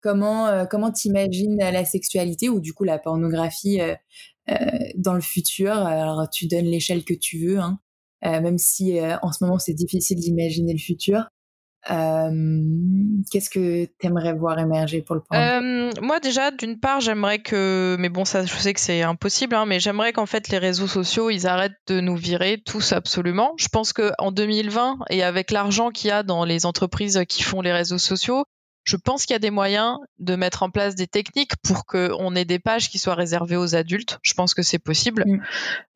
comment comment t'imagines la sexualité ou du coup la pornographie dans le futur? Alors tu donnes l'échelle que tu veux, hein, même si en ce moment c'est difficile d'imaginer le futur. Qu'est-ce que tu aimerais voir émerger pour le euh, Moi déjà, d'une part, j'aimerais que, mais bon, ça, je sais que c'est impossible, hein, mais j'aimerais qu'en fait les réseaux sociaux, ils arrêtent de nous virer tous absolument. Je pense que en 2020 et avec l'argent qu'il y a dans les entreprises qui font les réseaux sociaux, je pense qu'il y a des moyens de mettre en place des techniques pour qu'on ait des pages qui soient réservées aux adultes. Je pense que c'est possible. Mm.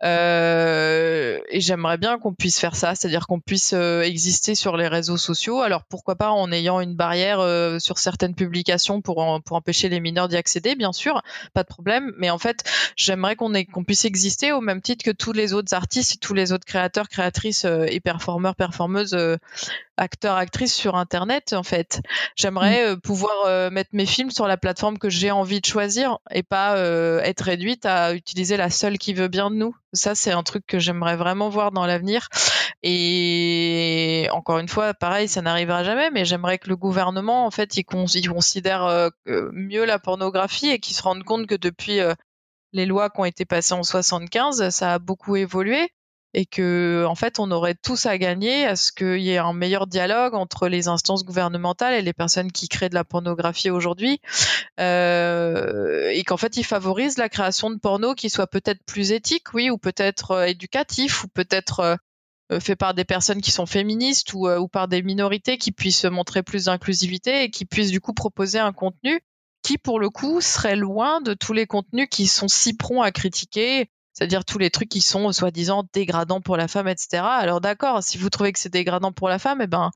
Euh, et j'aimerais bien qu'on puisse faire ça, c'est-à-dire qu'on puisse euh, exister sur les réseaux sociaux. Alors pourquoi pas en ayant une barrière euh, sur certaines publications pour, pour empêcher les mineurs d'y accéder, bien sûr, pas de problème. Mais en fait, j'aimerais qu'on qu'on puisse exister au même titre que tous les autres artistes tous les autres créateurs, créatrices et performeurs, performeuses acteur actrice sur internet en fait. J'aimerais mm. euh, pouvoir euh, mettre mes films sur la plateforme que j'ai envie de choisir et pas euh, être réduite à utiliser la seule qui veut bien de nous. Ça c'est un truc que j'aimerais vraiment voir dans l'avenir. Et encore une fois pareil ça n'arrivera jamais mais j'aimerais que le gouvernement en fait il, considère mieux la pornographie et qu'il se rende compte que depuis les lois qui ont été passées en 75 ça a beaucoup évolué et que en fait on aurait tous à gagner à ce qu'il y ait un meilleur dialogue entre les instances gouvernementales et les personnes qui créent de la pornographie aujourd'hui euh, et qu'en fait ils favorisent la création de porno qui soit peut-être plus éthique oui ou peut-être euh, éducatif ou peut-être euh, fait par des personnes qui sont féministes ou, ou par des minorités qui puissent montrer plus d'inclusivité et qui puissent du coup proposer un contenu qui pour le coup serait loin de tous les contenus qui sont si prompts à critiquer c'est-à-dire tous les trucs qui sont soi-disant dégradants pour la femme, etc. Alors d'accord, si vous trouvez que c'est dégradant pour la femme, eh ben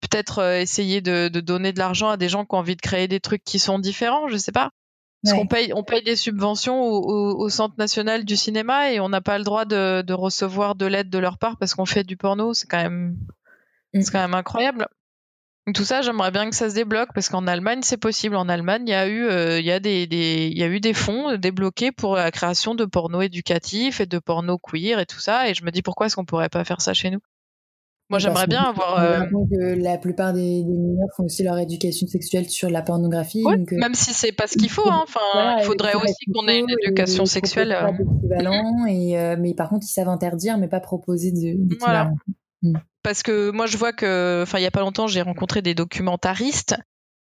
peut-être euh, essayer de, donner de l'argent à des gens qui ont envie de créer des trucs qui sont différents, je sais pas. Parce qu'on paye, on paye des subventions au, Centre national du cinéma et on n'a pas le droit de, recevoir de l'aide de leur part parce qu'on fait du porno. C'est quand même, c'est quand même incroyable. Tout ça, j'aimerais bien que ça se débloque parce qu'en Allemagne, c'est possible. En Allemagne, il y a eu, euh, il y a des, il y a eu des fonds débloqués pour la création de porno éducatif et de porno queer et tout ça. Et je me dis pourquoi est-ce qu'on pourrait pas faire ça chez nous? Moi, j'aimerais bien avoir. Euh... Que la plupart des, mineurs font aussi leur éducation sexuelle sur la pornographie. Euh, même si c'est pas ce qu'il faut. Hein. Enfin, il faudrait aussi qu'on ait une éducation sexuelle. Pas euh. et mais par contre, ils savent interdire, mais pas proposer de. Voilà. Mm. Parce que moi, je vois que, enfin, il y a pas longtemps, j'ai rencontré des documentaristes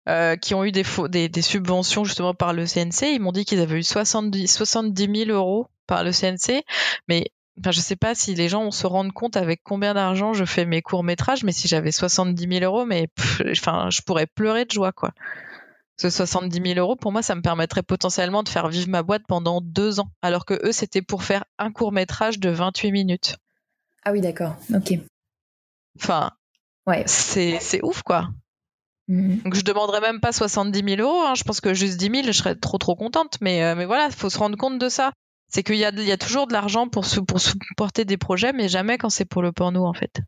euh, qui ont eu des, des, subventions justement par le CNC. Ils m'ont dit qu'ils avaient eu 70, 70 000 euros par le CNC. Mais enfin, je sais pas si les gens se rendent compte avec combien d'argent je fais mes courts métrages, mais si j'avais 70 000 euros, mais enfin, je pourrais pleurer de joie, quoi. Ce 70 000 euros, pour moi, ça me permettrait potentiellement de faire vivre ma boîte pendant deux ans, alors que eux, c'était pour faire un court métrage de 28 minutes. Ah oui, d'accord. Ok. Enfin, Ouais. c'est c'est ouf, quoi. Mhm. Donc je demanderais même pas 70 000 euros. hein. Je pense que juste 10 000, je serais trop trop contente. Mais euh, mais voilà, il faut se rendre compte de ça. C'est qu'il y a il y a toujours de l'argent pour sou- pour supporter des projets, mais jamais quand c'est pour le porno en fait.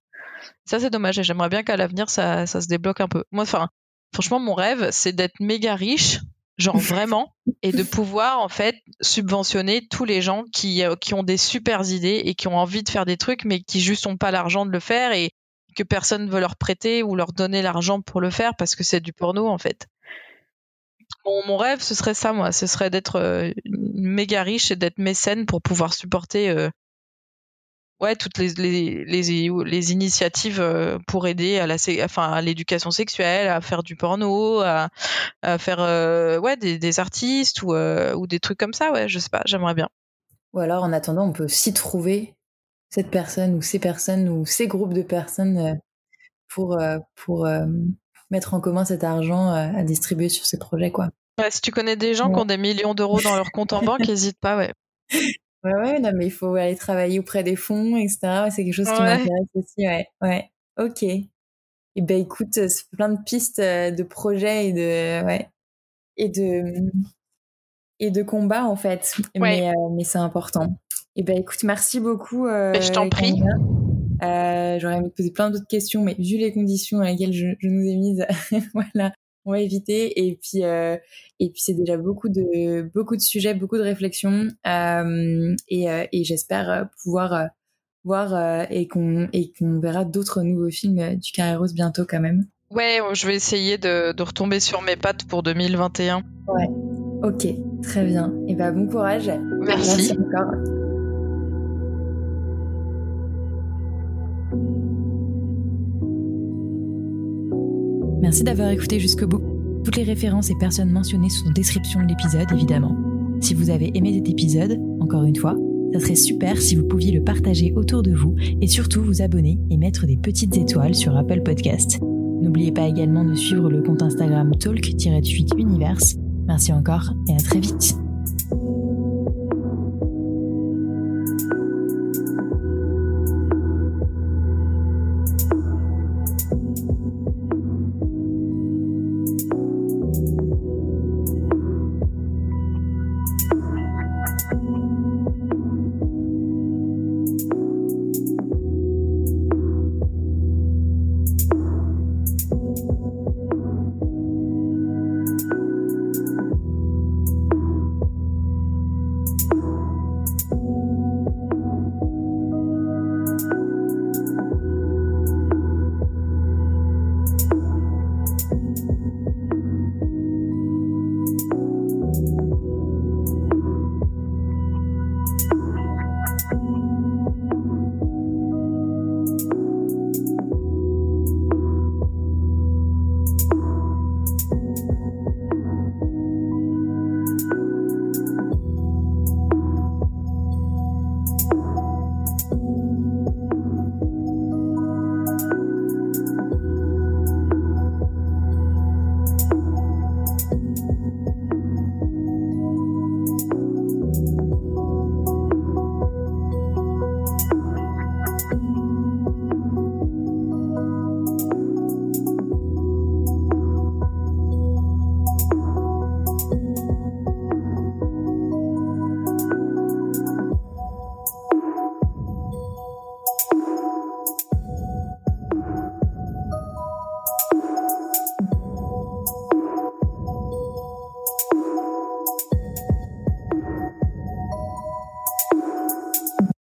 Ça c'est dommage. Et j'aimerais bien qu'à l'avenir ça ça se débloque un peu. Moi, enfin, franchement, mon rêve, c'est d'être méga riche, genre vraiment, et de pouvoir en fait subventionner tous les gens qui euh, qui ont des super idées et qui ont envie de faire des trucs, mais qui juste ont pas l'argent de le faire et que personne veut leur prêter ou leur donner l'argent pour le faire parce que c'est du porno en fait. Mon, rêve, ce serait ça, moi. Ce serait d'être euh, méga riche et d'être mécène pour pouvoir supporter euh, ouais, toutes les, les, les, initiatives euh, pour aider à l'éducation sexuelle, à faire du porno, à, faire ouais, des, des artistes ou, ou des trucs comme ça. Ouais, je sais pas, j'aimerais bien. Ou alors, en attendant, on peut aussi trouver cette personne ou ces personnes ou ces groupes de personnes euh, pour, euh, pour euh, mettre en commun cet argent à distribuer sur ces projets, quoi. Ouais, si tu connais des gens qui ont des millions d'euros dans leur compte en banque, n'hésite pas, ouais. Ouais, ouais, non, mais il faut aller travailler auprès des fonds, etc. C'est quelque chose qui m'intéresse aussi, ouais. Ouais, ok. Et ben écoute, c'est plein de pistes de projets et de, ouais, et de, et de combats, en fait. Ouais. Mais, euh, mais c'est important. Et ben écoute, merci beaucoup. euh, Ben, je t'en prie. Euh, J'aurais aimé te poser plein d'autres questions, mais vu les conditions dans lesquelles je, je nous ai mises, voilà, on va éviter. Et puis, euh, et puis c'est déjà beaucoup de, beaucoup de sujets, beaucoup de réflexions. Et et j'espère pouvoir voir et qu'on et qu'on verra d'autres nouveaux films du Carré Rose bientôt quand même. Ouais, je vais essayer de, de retomber sur mes pattes pour 2021. Ok, très bien. Et ben bon courage. Merci. encore. Merci d'avoir écouté jusqu'au bout. Toutes les références et personnes mentionnées sont en description de l'épisode, évidemment. Si vous avez aimé cet épisode, encore une fois, ça serait super si vous pouviez le partager autour de vous et surtout vous abonner et mettre des petites étoiles sur Apple Podcast. N'oubliez pas également de suivre le compte Instagram talk-univers. Merci encore et à très vite.